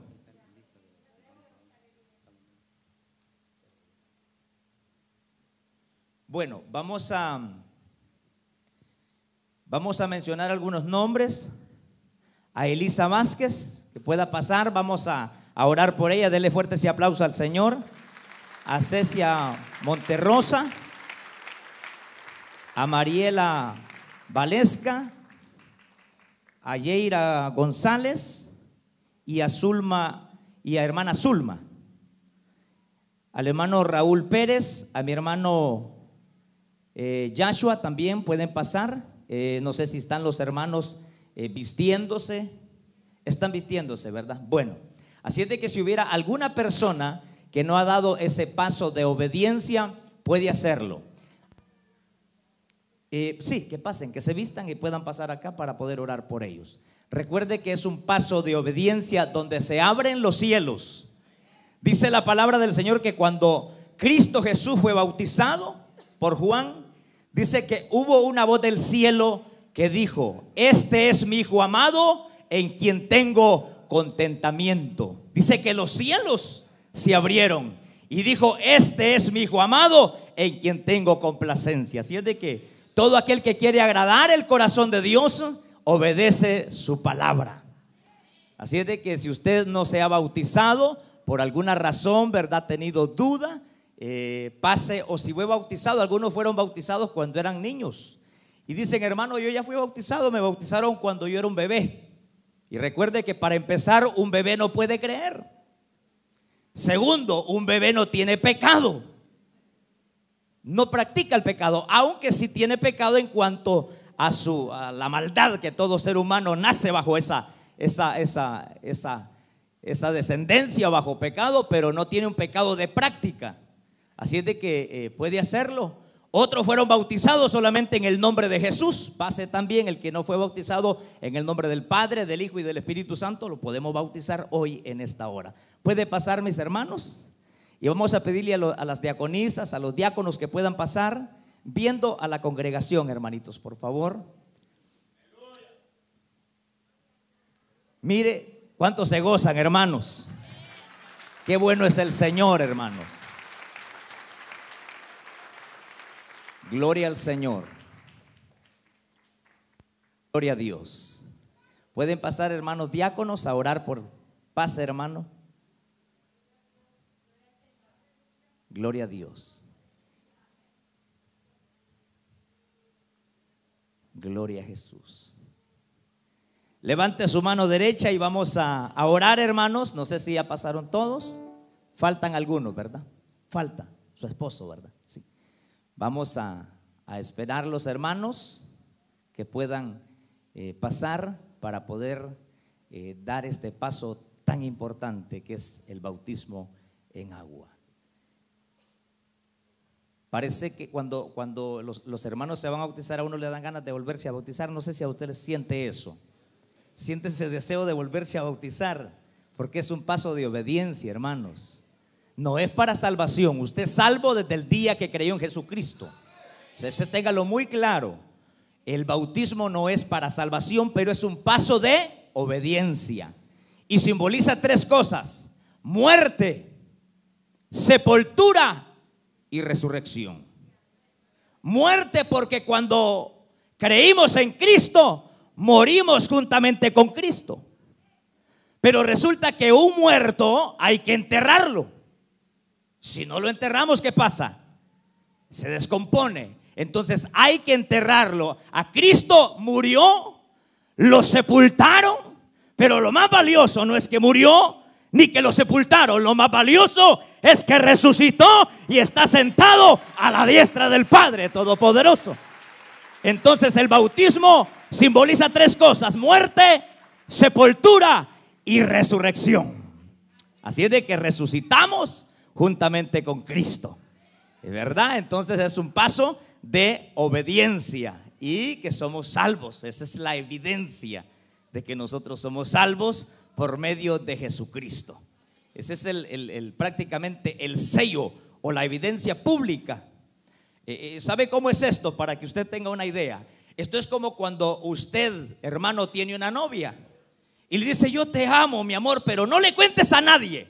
Bueno, vamos a vamos a mencionar algunos nombres. A Elisa Vázquez, que pueda pasar, vamos a, orar por ella, dele fuerte ese aplauso al Señor. A Cecia Monterrosa, a Mariela Valesca, a Yeira González y a Zulma y a hermana Zulma. al hermano Raúl Pérez, a mi hermano eh, Joshua también pueden pasar. Eh, no sé si están los hermanos eh, vistiéndose. Están vistiéndose, ¿verdad? Bueno, así es de que si hubiera alguna persona que no ha dado ese paso de obediencia, puede hacerlo. Eh, sí, que pasen, que se vistan y puedan pasar acá para poder orar por ellos. Recuerde que es un paso de obediencia donde se abren los cielos. Dice la palabra del Señor que cuando Cristo Jesús fue bautizado por Juan, dice que hubo una voz del cielo que dijo, este es mi Hijo amado en quien tengo contentamiento. Dice que los cielos se abrieron y dijo, este es mi Hijo amado en quien tengo complacencia. Así es de que todo aquel que quiere agradar el corazón de Dios obedece su palabra. Así es de que si usted no se ha bautizado por alguna razón, ¿verdad? Tenido duda, eh, pase, o si fue bautizado, algunos fueron bautizados cuando eran niños. Y dicen, hermano, yo ya fui bautizado, me bautizaron cuando yo era un bebé. Y recuerde que para empezar, un bebé no puede creer. Segundo, un bebé no tiene pecado. No practica el pecado, aunque sí tiene pecado en cuanto a su a la maldad que todo ser humano nace bajo esa esa esa esa esa descendencia bajo pecado, pero no tiene un pecado de práctica. Así es de que eh, puede hacerlo. Otros fueron bautizados solamente en el nombre de Jesús. Pase también el que no fue bautizado en el nombre del Padre, del Hijo y del Espíritu Santo, lo podemos bautizar hoy en esta hora. ¿Puede pasar, mis hermanos? Y vamos a pedirle a, a las diaconisas, a los diáconos que puedan pasar, viendo a la congregación, hermanitos, por favor. Mire cuántos se gozan, hermanos. Qué bueno es el Señor, hermanos. Gloria al Señor. Gloria a Dios. Pueden pasar, hermanos diáconos, a orar por paz, hermano. Gloria a Dios. Gloria a Jesús. Levante su mano derecha y vamos a, a orar, hermanos. No sé si ya pasaron todos. Faltan algunos, ¿verdad? Falta su esposo, ¿verdad? Vamos a, a esperar los hermanos que puedan eh, pasar para poder eh, dar este paso tan importante que es el bautismo en agua. Parece que cuando, cuando los, hermanos se van a bautizar a uno le dan ganas de volverse a bautizar. No sé si a ustedes siente eso. Siente ese deseo de volverse a bautizar, porque es un paso de obediencia, hermanos. No es para salvación. Usted es salvo desde el día que creyó en Jesucristo. Ese téngalo muy claro. El bautismo no es para salvación, pero es un paso de obediencia. Y simboliza tres cosas. Muerte, sepultura y resurrección. Muerte porque cuando creímos en Cristo, morimos juntamente con Cristo. Pero resulta que un muerto hay que enterrarlo. Si no lo enterramos, ¿qué pasa? Se descompone. Entonces hay que enterrarlo. A Cristo murió, lo sepultaron, pero lo más valioso no es que murió ni que lo sepultaron. Lo más valioso es que resucitó y está sentado a la diestra del Padre Todopoderoso. Entonces el bautismo simboliza tres cosas, muerte, sepultura y resurrección. Así es de que resucitamos juntamente con Cristo. ¿Es verdad? Entonces es un paso de obediencia y que somos salvos. Esa es la evidencia de que nosotros somos salvos por medio de Jesucristo. Ese es el, el- el- prácticamente el sello o la evidencia pública. Eh, eh, ¿Sabe cómo es esto? Para que usted tenga una idea. Esto es como cuando usted, hermano, tiene una novia y le dice, yo te amo, mi amor, pero no le cuentes a nadie.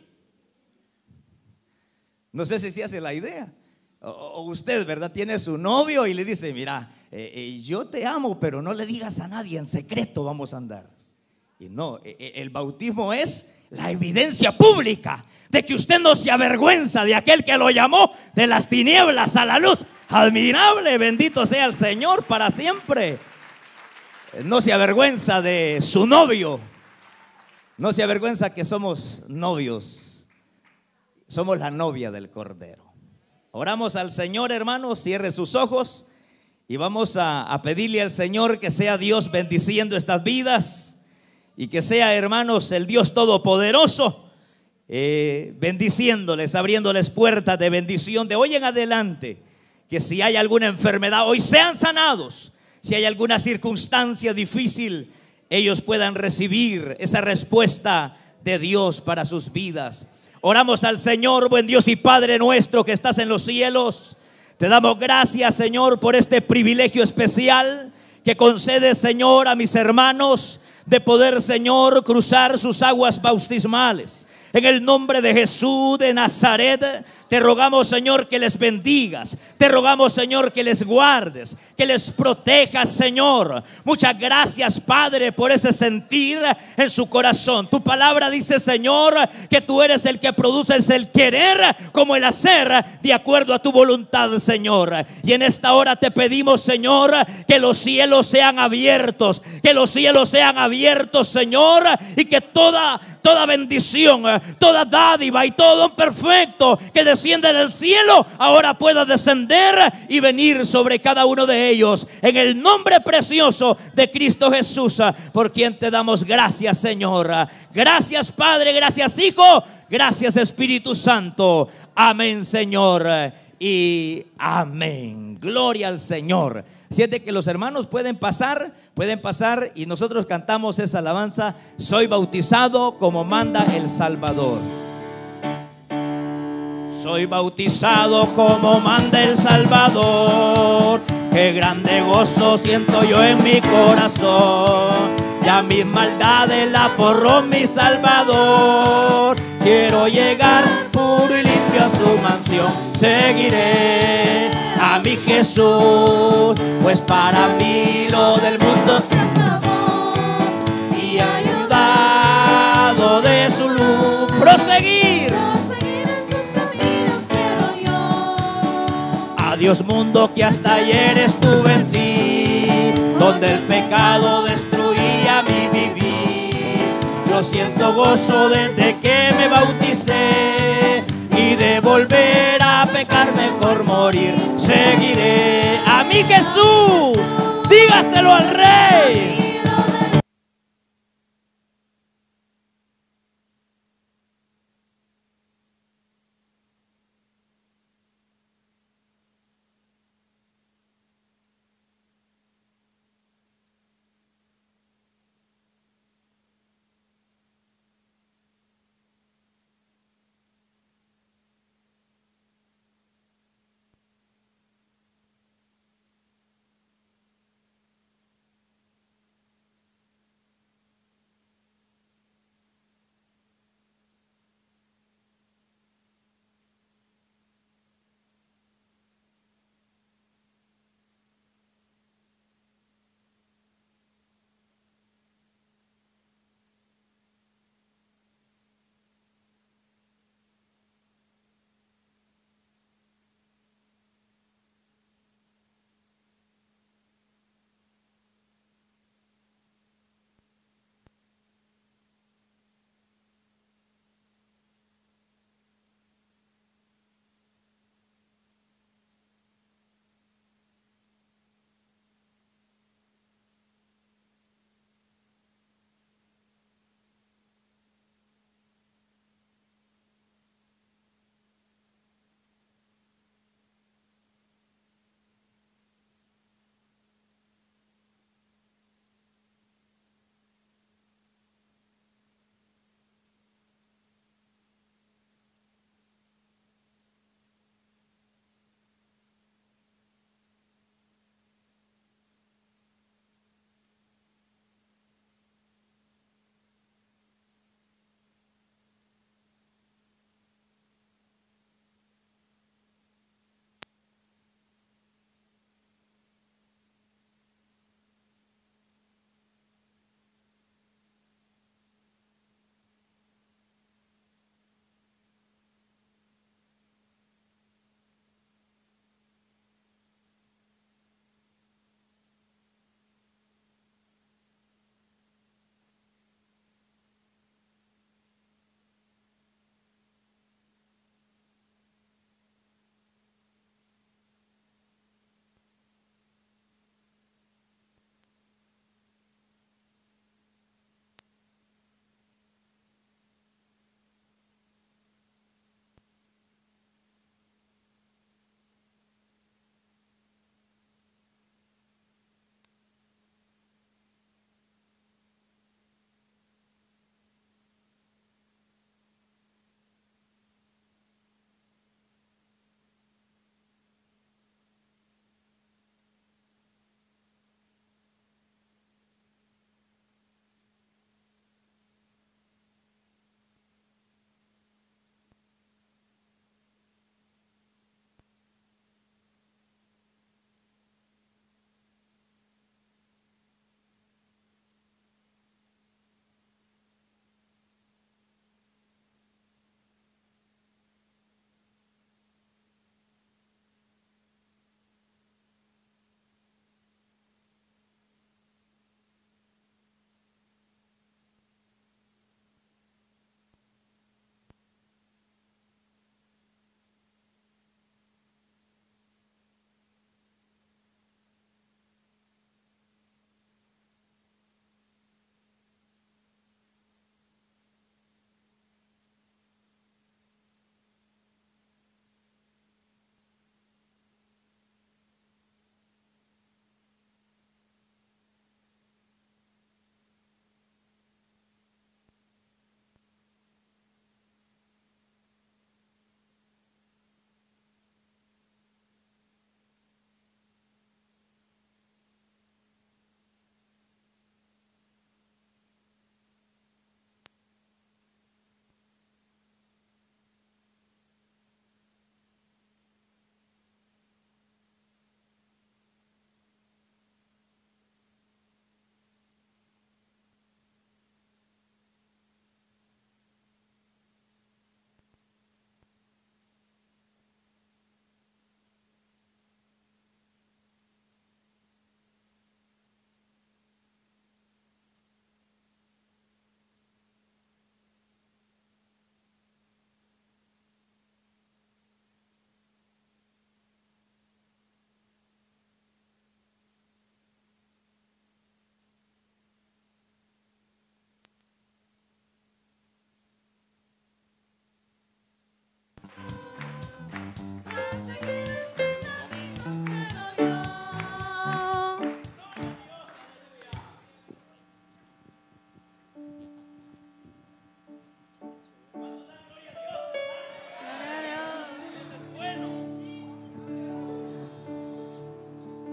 No sé si se hace la idea. O, usted, ¿verdad? Tiene su novio y le dice, mira, eh, eh, yo te amo, pero no le digas a nadie, en secreto vamos a andar. Y no, eh, eh, el bautismo es la evidencia pública de que usted no se avergüenza de aquel que lo llamó de las tinieblas a la luz. Admirable, bendito sea el Señor para siempre. No se avergüenza de su novio. No se avergüenza que somos novios. Somos la novia del Cordero. Oramos al Señor, hermanos, cierre sus ojos y vamos a, pedirle al Señor que sea Dios bendiciendo estas vidas y que sea, hermanos, el Dios Todopoderoso eh, bendiciéndoles, abriéndoles puertas de bendición de hoy en adelante. Que si hay alguna enfermedad, hoy sean sanados. Si hay alguna circunstancia difícil, ellos puedan recibir esa respuesta de Dios para sus vidas. Oramos al Señor, buen Dios y Padre nuestro que estás en los cielos. Te damos gracias, Señor, por este privilegio especial que concede, Señor, a mis hermanos de poder, Señor, cruzar sus aguas bautismales. En el nombre de Jesús de Nazaret, te rogamos, Señor, que les bendigas. Te rogamos, Señor, que les guardes, que les protejas, Señor. Muchas gracias, Padre, por ese sentir en su corazón. Tu palabra dice, Señor, que tú eres el que produces el querer como el hacer de acuerdo a tu voluntad, Señor. Y en esta hora te pedimos, Señor, que los cielos sean abiertos, que los cielos sean abiertos, Señor, y que toda toda bendición, toda dádiva y todo perfecto que desciende del cielo ahora pueda descender y venir sobre cada uno de ellos. En el nombre precioso de Cristo Jesús, por quien te damos gracias, Señor. Gracias, Padre, gracias, Hijo, gracias, Espíritu Santo. Amén, Señor. Y amén. Gloria al Señor. Siente que los hermanos pueden pasar, pueden pasar y nosotros cantamos esa alabanza. Soy bautizado como manda el Salvador. Soy bautizado como manda el Salvador. Qué grande gozo siento yo en mi corazón. Ya mis maldades la porró mi Salvador. Quiero llegar puro y limpio a su mansión. Seguiré a mi Jesús, pues para mí lo del mundo se acabó y ayudado de su luz. Proseguir. Adiós mundo que hasta ayer estuve en ti, donde el pecado destruía mi vivir. Yo siento gozo desde que me bauticé y de volver a pecar mejor morir. Seguiré a mi Jesús, dígaselo al Rey.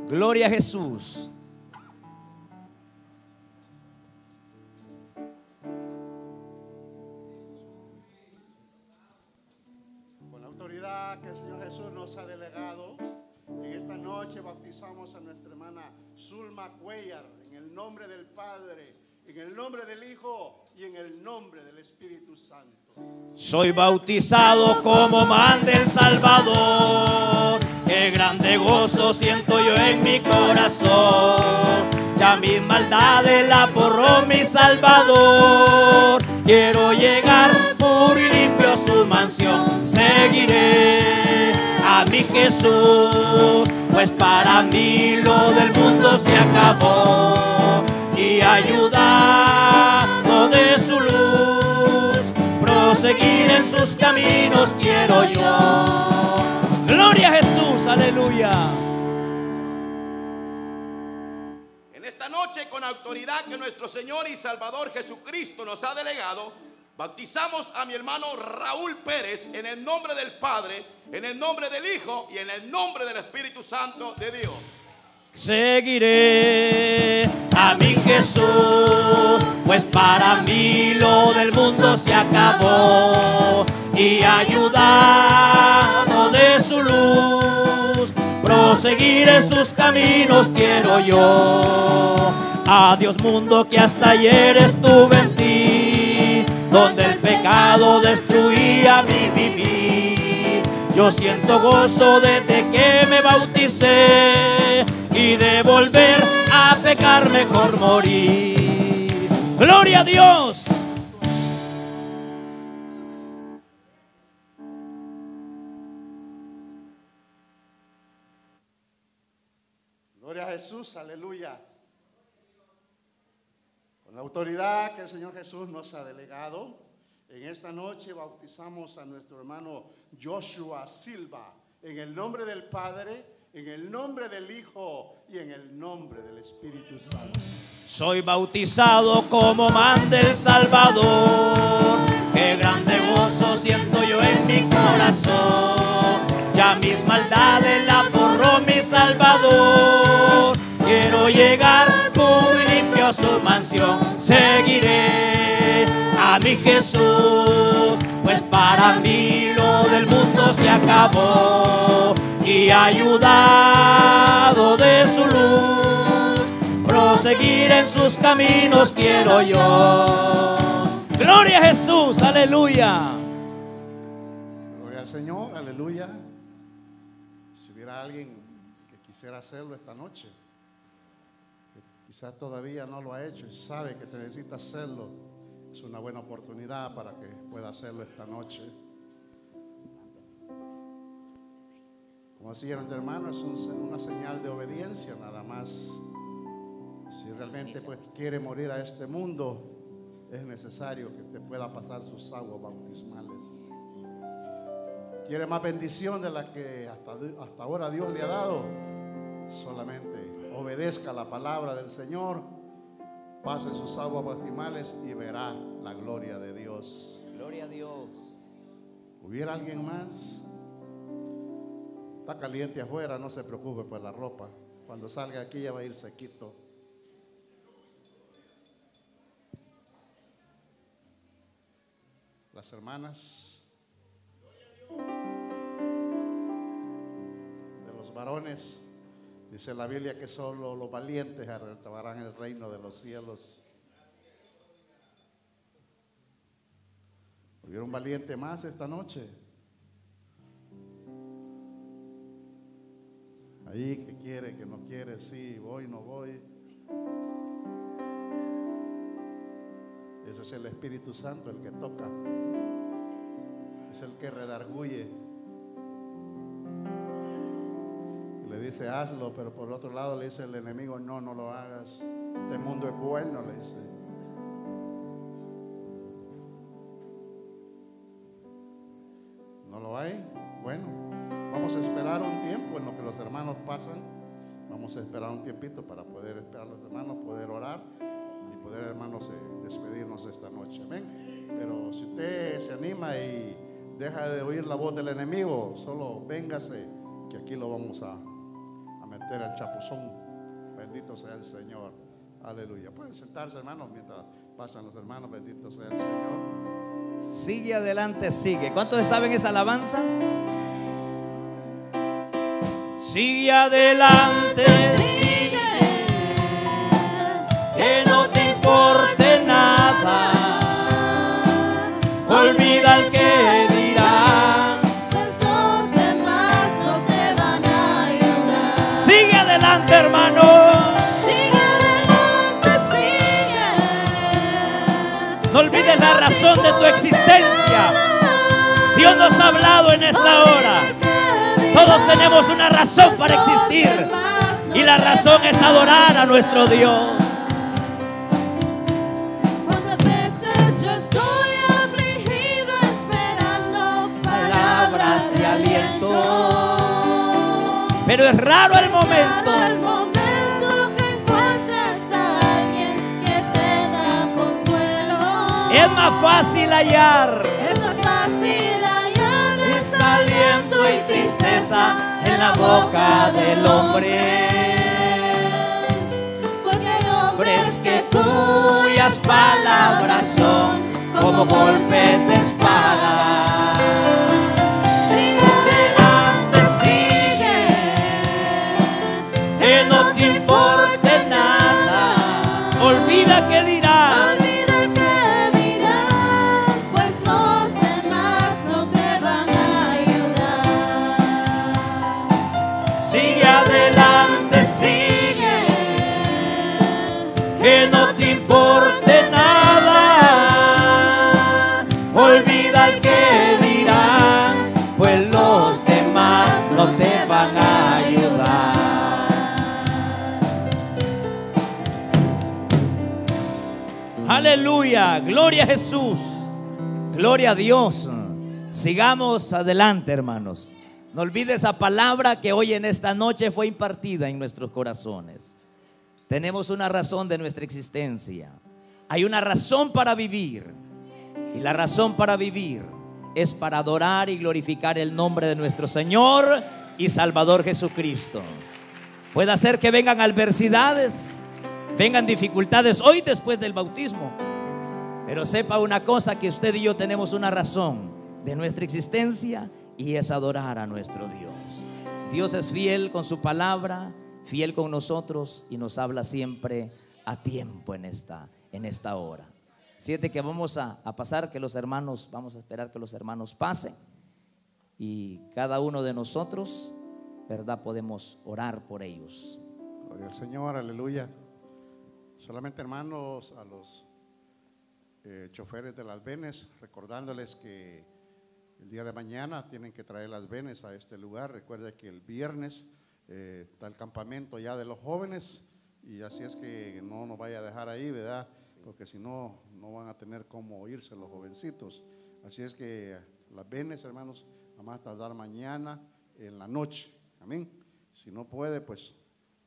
Gloria a Jesús. Con la autoridad que el Señor Jesús nos ha delegado, en esta noche bautizamos a nuestra hermana Zulma Cuellar en el nombre del Padre, en el nombre del Hijo y en el nombre del Espíritu Santo. Soy bautizado como manda el Salvador. Qué grande gozo siento yo en mi corazón. Ya mis maldades la borró mi Salvador. Quiero llegar puro y limpio a su mansión. Seguiré a mi Jesús, pues para mí lo del mundo se acabó. Y ayudado de su luz, proseguir en sus caminos quiero yo. Con autoridad que nuestro Señor y Salvador Jesucristo nos ha delegado, bautizamos a mi hermano Raúl Pérez en el nombre del Padre, en el nombre del Hijo y en el nombre del Espíritu Santo de Dios. Seguiré a mi Jesús, pues para mí lo del mundo se acabó. Y ayudado de su luz, proseguir en sus caminos quiero yo. Adiós mundo que hasta ayer estuve en ti, donde el pecado destruía mi vivir. Yo siento gozo desde que me bauticé y de volver a pecar mejor morir. Gloria a Dios. Gloria a Jesús, aleluya. Con la autoridad que el Señor Jesús nos ha delegado, en esta noche bautizamos a nuestro hermano Joshua Silva en el nombre del Padre, en el nombre del Hijo y en el nombre del Espíritu Santo. Soy bautizado como manda el Salvador. Qué grande gozo siento yo en mi corazón. Ya mis maldades la borró mi Salvador. Quiero llegar su mansión. Seguiré a mi Jesús, pues para mí lo del mundo se acabó. Y ayudado de su luz, proseguir en sus caminos quiero yo. Gloria a Jesús, aleluya. Gloria al Señor, aleluya. Si hubiera alguien que quisiera hacerlo esta noche, que quizás todavía no lo ha hecho y sabe que necesita hacerlo, es una buena oportunidad para que pueda hacerlo esta noche. Como decía nuestro hermano, es un- una señal de obediencia nada más. Si realmente pues, quiere morir a este mundo, es necesario que te pueda pasar sus aguas bautismales quiere más bendición de la que hasta, hasta ahora Dios le ha dado, solamente obedezca la palabra del Señor, pase sus aguas bautismales y verá la gloria de Dios. Gloria a Dios. ¿Hubiera alguien más? Está caliente afuera, no se preocupe por la ropa. Cuando salga aquí ya va a ir sequito. Las hermanas de los varones, dice la Biblia que solo los valientes arrebatarán el reino de los cielos. ¿Hubiera un valiente más esta noche? Ahí que quiere, que no quiere, sí, voy, no voy. Ese es el Espíritu Santo el que toca. Es el que redarguye. Dice, hazlo, pero por otro lado le dice el enemigo, no, no lo hagas. Este mundo es bueno, le dice. ¿No lo hay? Bueno, vamos a esperar un tiempo en lo que los hermanos pasan. Vamos a esperar un tiempito para poder esperar a los hermanos, poder orar y poder, hermanos, eh, despedirnos esta noche. Amén. Pero si usted se anima y deja de oír la voz del enemigo, solo véngase, que aquí lo vamos a, a meter el chapuzón. Bendito sea el Señor. Aleluya. Pueden sentarse, hermanos, mientras pasan los hermanos. Bendito sea el Señor. Sigue adelante, sigue. ¿Cuántos saben esa alabanza? Sigue adelante, razón de tu existencia. Dios nos ha hablado en esta hora. Todos tenemos una razón para existir. Y la razón es adorar a nuestro Dios. Pero es. Raro el momento más fácil hallar Es más fácil hallar desaliento y tristeza en la boca del hombre. Porque hay Hombres que cuyas palabras son como golpes de Gloria a Jesús, gloria a Dios. Sigamos adelante, hermanos. No olvide esa palabra que hoy en esta noche fue impartida en nuestros corazones. Tenemos una razón de nuestra existencia. Hay una razón para vivir. Y la razón para vivir es para adorar y glorificar el nombre de nuestro Señor y Salvador Jesucristo. Puede ser que vengan adversidades, vengan dificultades hoy después del bautismo. Pero sepa una cosa, que usted y yo tenemos una razón de nuestra existencia y es adorar a nuestro Dios. Dios es fiel con su palabra, fiel con nosotros y nos habla siempre a tiempo en esta, en esta hora. Siete que vamos a, a pasar, que los hermanos, vamos a esperar que los hermanos pasen y cada uno de nosotros, ¿verdad? Podemos orar por ellos. Gloria al Señor, aleluya. Solamente hermanos, a los eh, choferes de las venes, recordándoles que el día de mañana tienen que traer las venes a este lugar. Recuerde que el viernes eh, está el campamento ya de los jóvenes y así es que no nos vaya a dejar ahí, ¿verdad? Porque si no, no van a tener cómo irse los jovencitos. Así es que las venes, hermanos, a tardar mañana en la noche. Amén. Si no puede, pues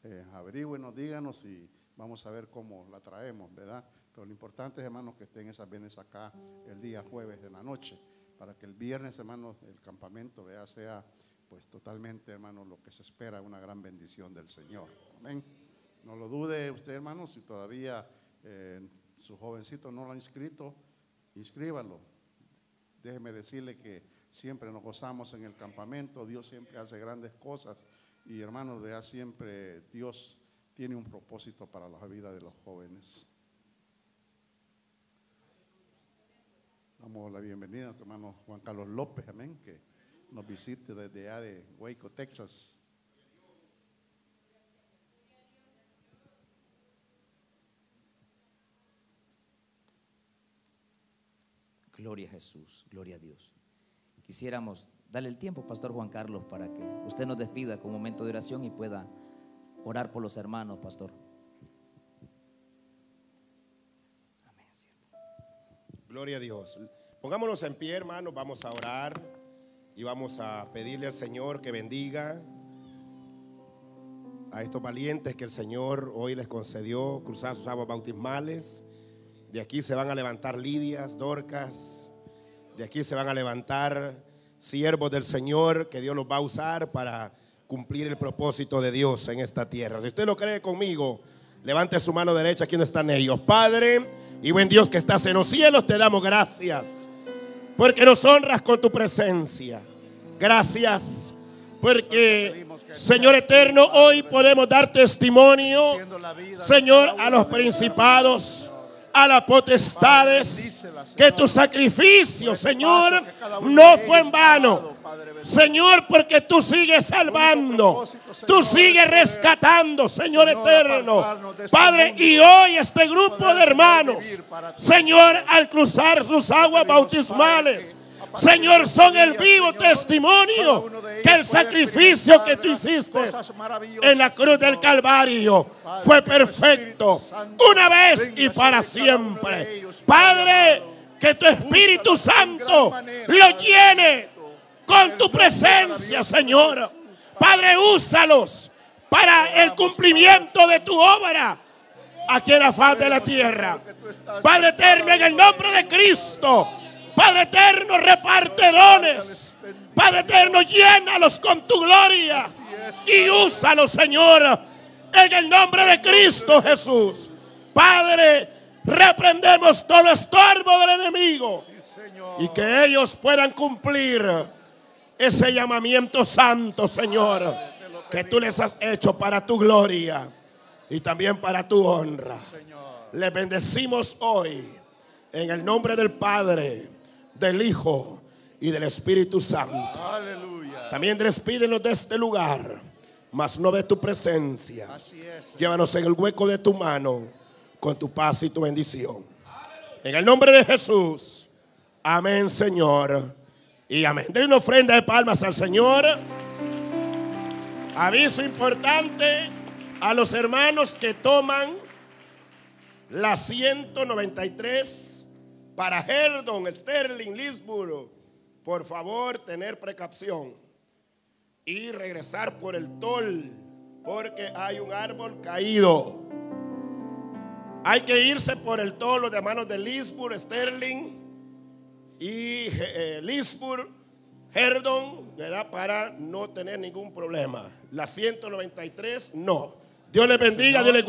eh, averigüenos, díganos y vamos a ver cómo la traemos, ¿verdad? Pero lo importante es, hermanos, que estén esas venes acá el día jueves de la noche, para que el viernes, hermanos, el campamento, vea, sea pues totalmente, hermanos, lo que se espera, una gran bendición del Señor. Amén. No lo dude usted, hermanos, si todavía eh, su jovencito no lo ha inscrito, inscríbalo. Déjeme decirle que siempre nos gozamos en el campamento, Dios siempre hace grandes cosas y hermanos, vea siempre Dios tiene un propósito para la vida de los jóvenes. Damos la bienvenida a nuestro hermano Juan Carlos López, amén, que nos visite desde allá de Waco, Texas. Gloria a Jesús, gloria a Dios. Quisiéramos darle el tiempo, Pastor Juan Carlos, para que usted nos despida con un momento de oración y pueda orar por los hermanos, Pastor. Amén. siervo. Gloria a Dios. Pongámonos en pie, hermanos, vamos a orar y vamos a pedirle al Señor que bendiga a estos valientes que el Señor hoy les concedió cruzar sus aguas bautismales. De aquí se van a levantar Lidias, Dorcas. De aquí se van a levantar siervos del Señor que Dios los va a usar para cumplir el propósito de Dios en esta tierra. Si usted lo cree conmigo, levante su mano derecha. ¿Quién están ellos? Padre y buen Dios que estás en los cielos, te damos gracias. Porque nos honras con tu presencia. Gracias. Porque, Señor eterno, hoy podemos dar testimonio, Señor, a los principados, a las potestades, que tu sacrificio, Señor, no fue en vano. Señor, porque tú sigues salvando, tú sigues rescatando, Señor eterno. Padre, y hoy este grupo de hermanos, Señor, al cruzar sus aguas bautismales, Señor, son el vivo testimonio que el sacrificio que tú hiciste en la cruz del Calvario fue perfecto, una vez y para siempre. Padre, que tu Espíritu Santo lo llene con tu presencia, Señor. Padre, úsalos para el cumplimiento de tu obra aquí en la faz de la tierra. Padre eterno, en el nombre de Cristo. Padre eterno, reparte dones. Padre eterno, llénalos con tu gloria. Y úsalos, Señor, en el nombre de Cristo Jesús. Padre, reprendemos todo estorbo del enemigo. Y que ellos puedan cumplir ese llamamiento santo, Señor, que tú les has hecho para tu gloria y también para tu honra. Le bendecimos hoy en el nombre del Padre, del Hijo y del Espíritu Santo. También despídenos de este lugar, mas no de tu presencia. Llévanos en el hueco de tu mano con tu paz y tu bendición. En el nombre de Jesús. Amén, Señor. Y amén. Denle una ofrenda de palmas al Señor. Aviso importante a los hermanos que toman la 193 para Herdon, Sterling, Lisburo. Por favor, tener precaución y regresar por el tol, porque hay un árbol caído. Hay que irse por el tol, los hermanos de Lisbur, Sterling y eh, Lisbur, Herdon, ¿verdad? Para no tener ningún problema. La 193, no. Dios les bendiga, Dios les.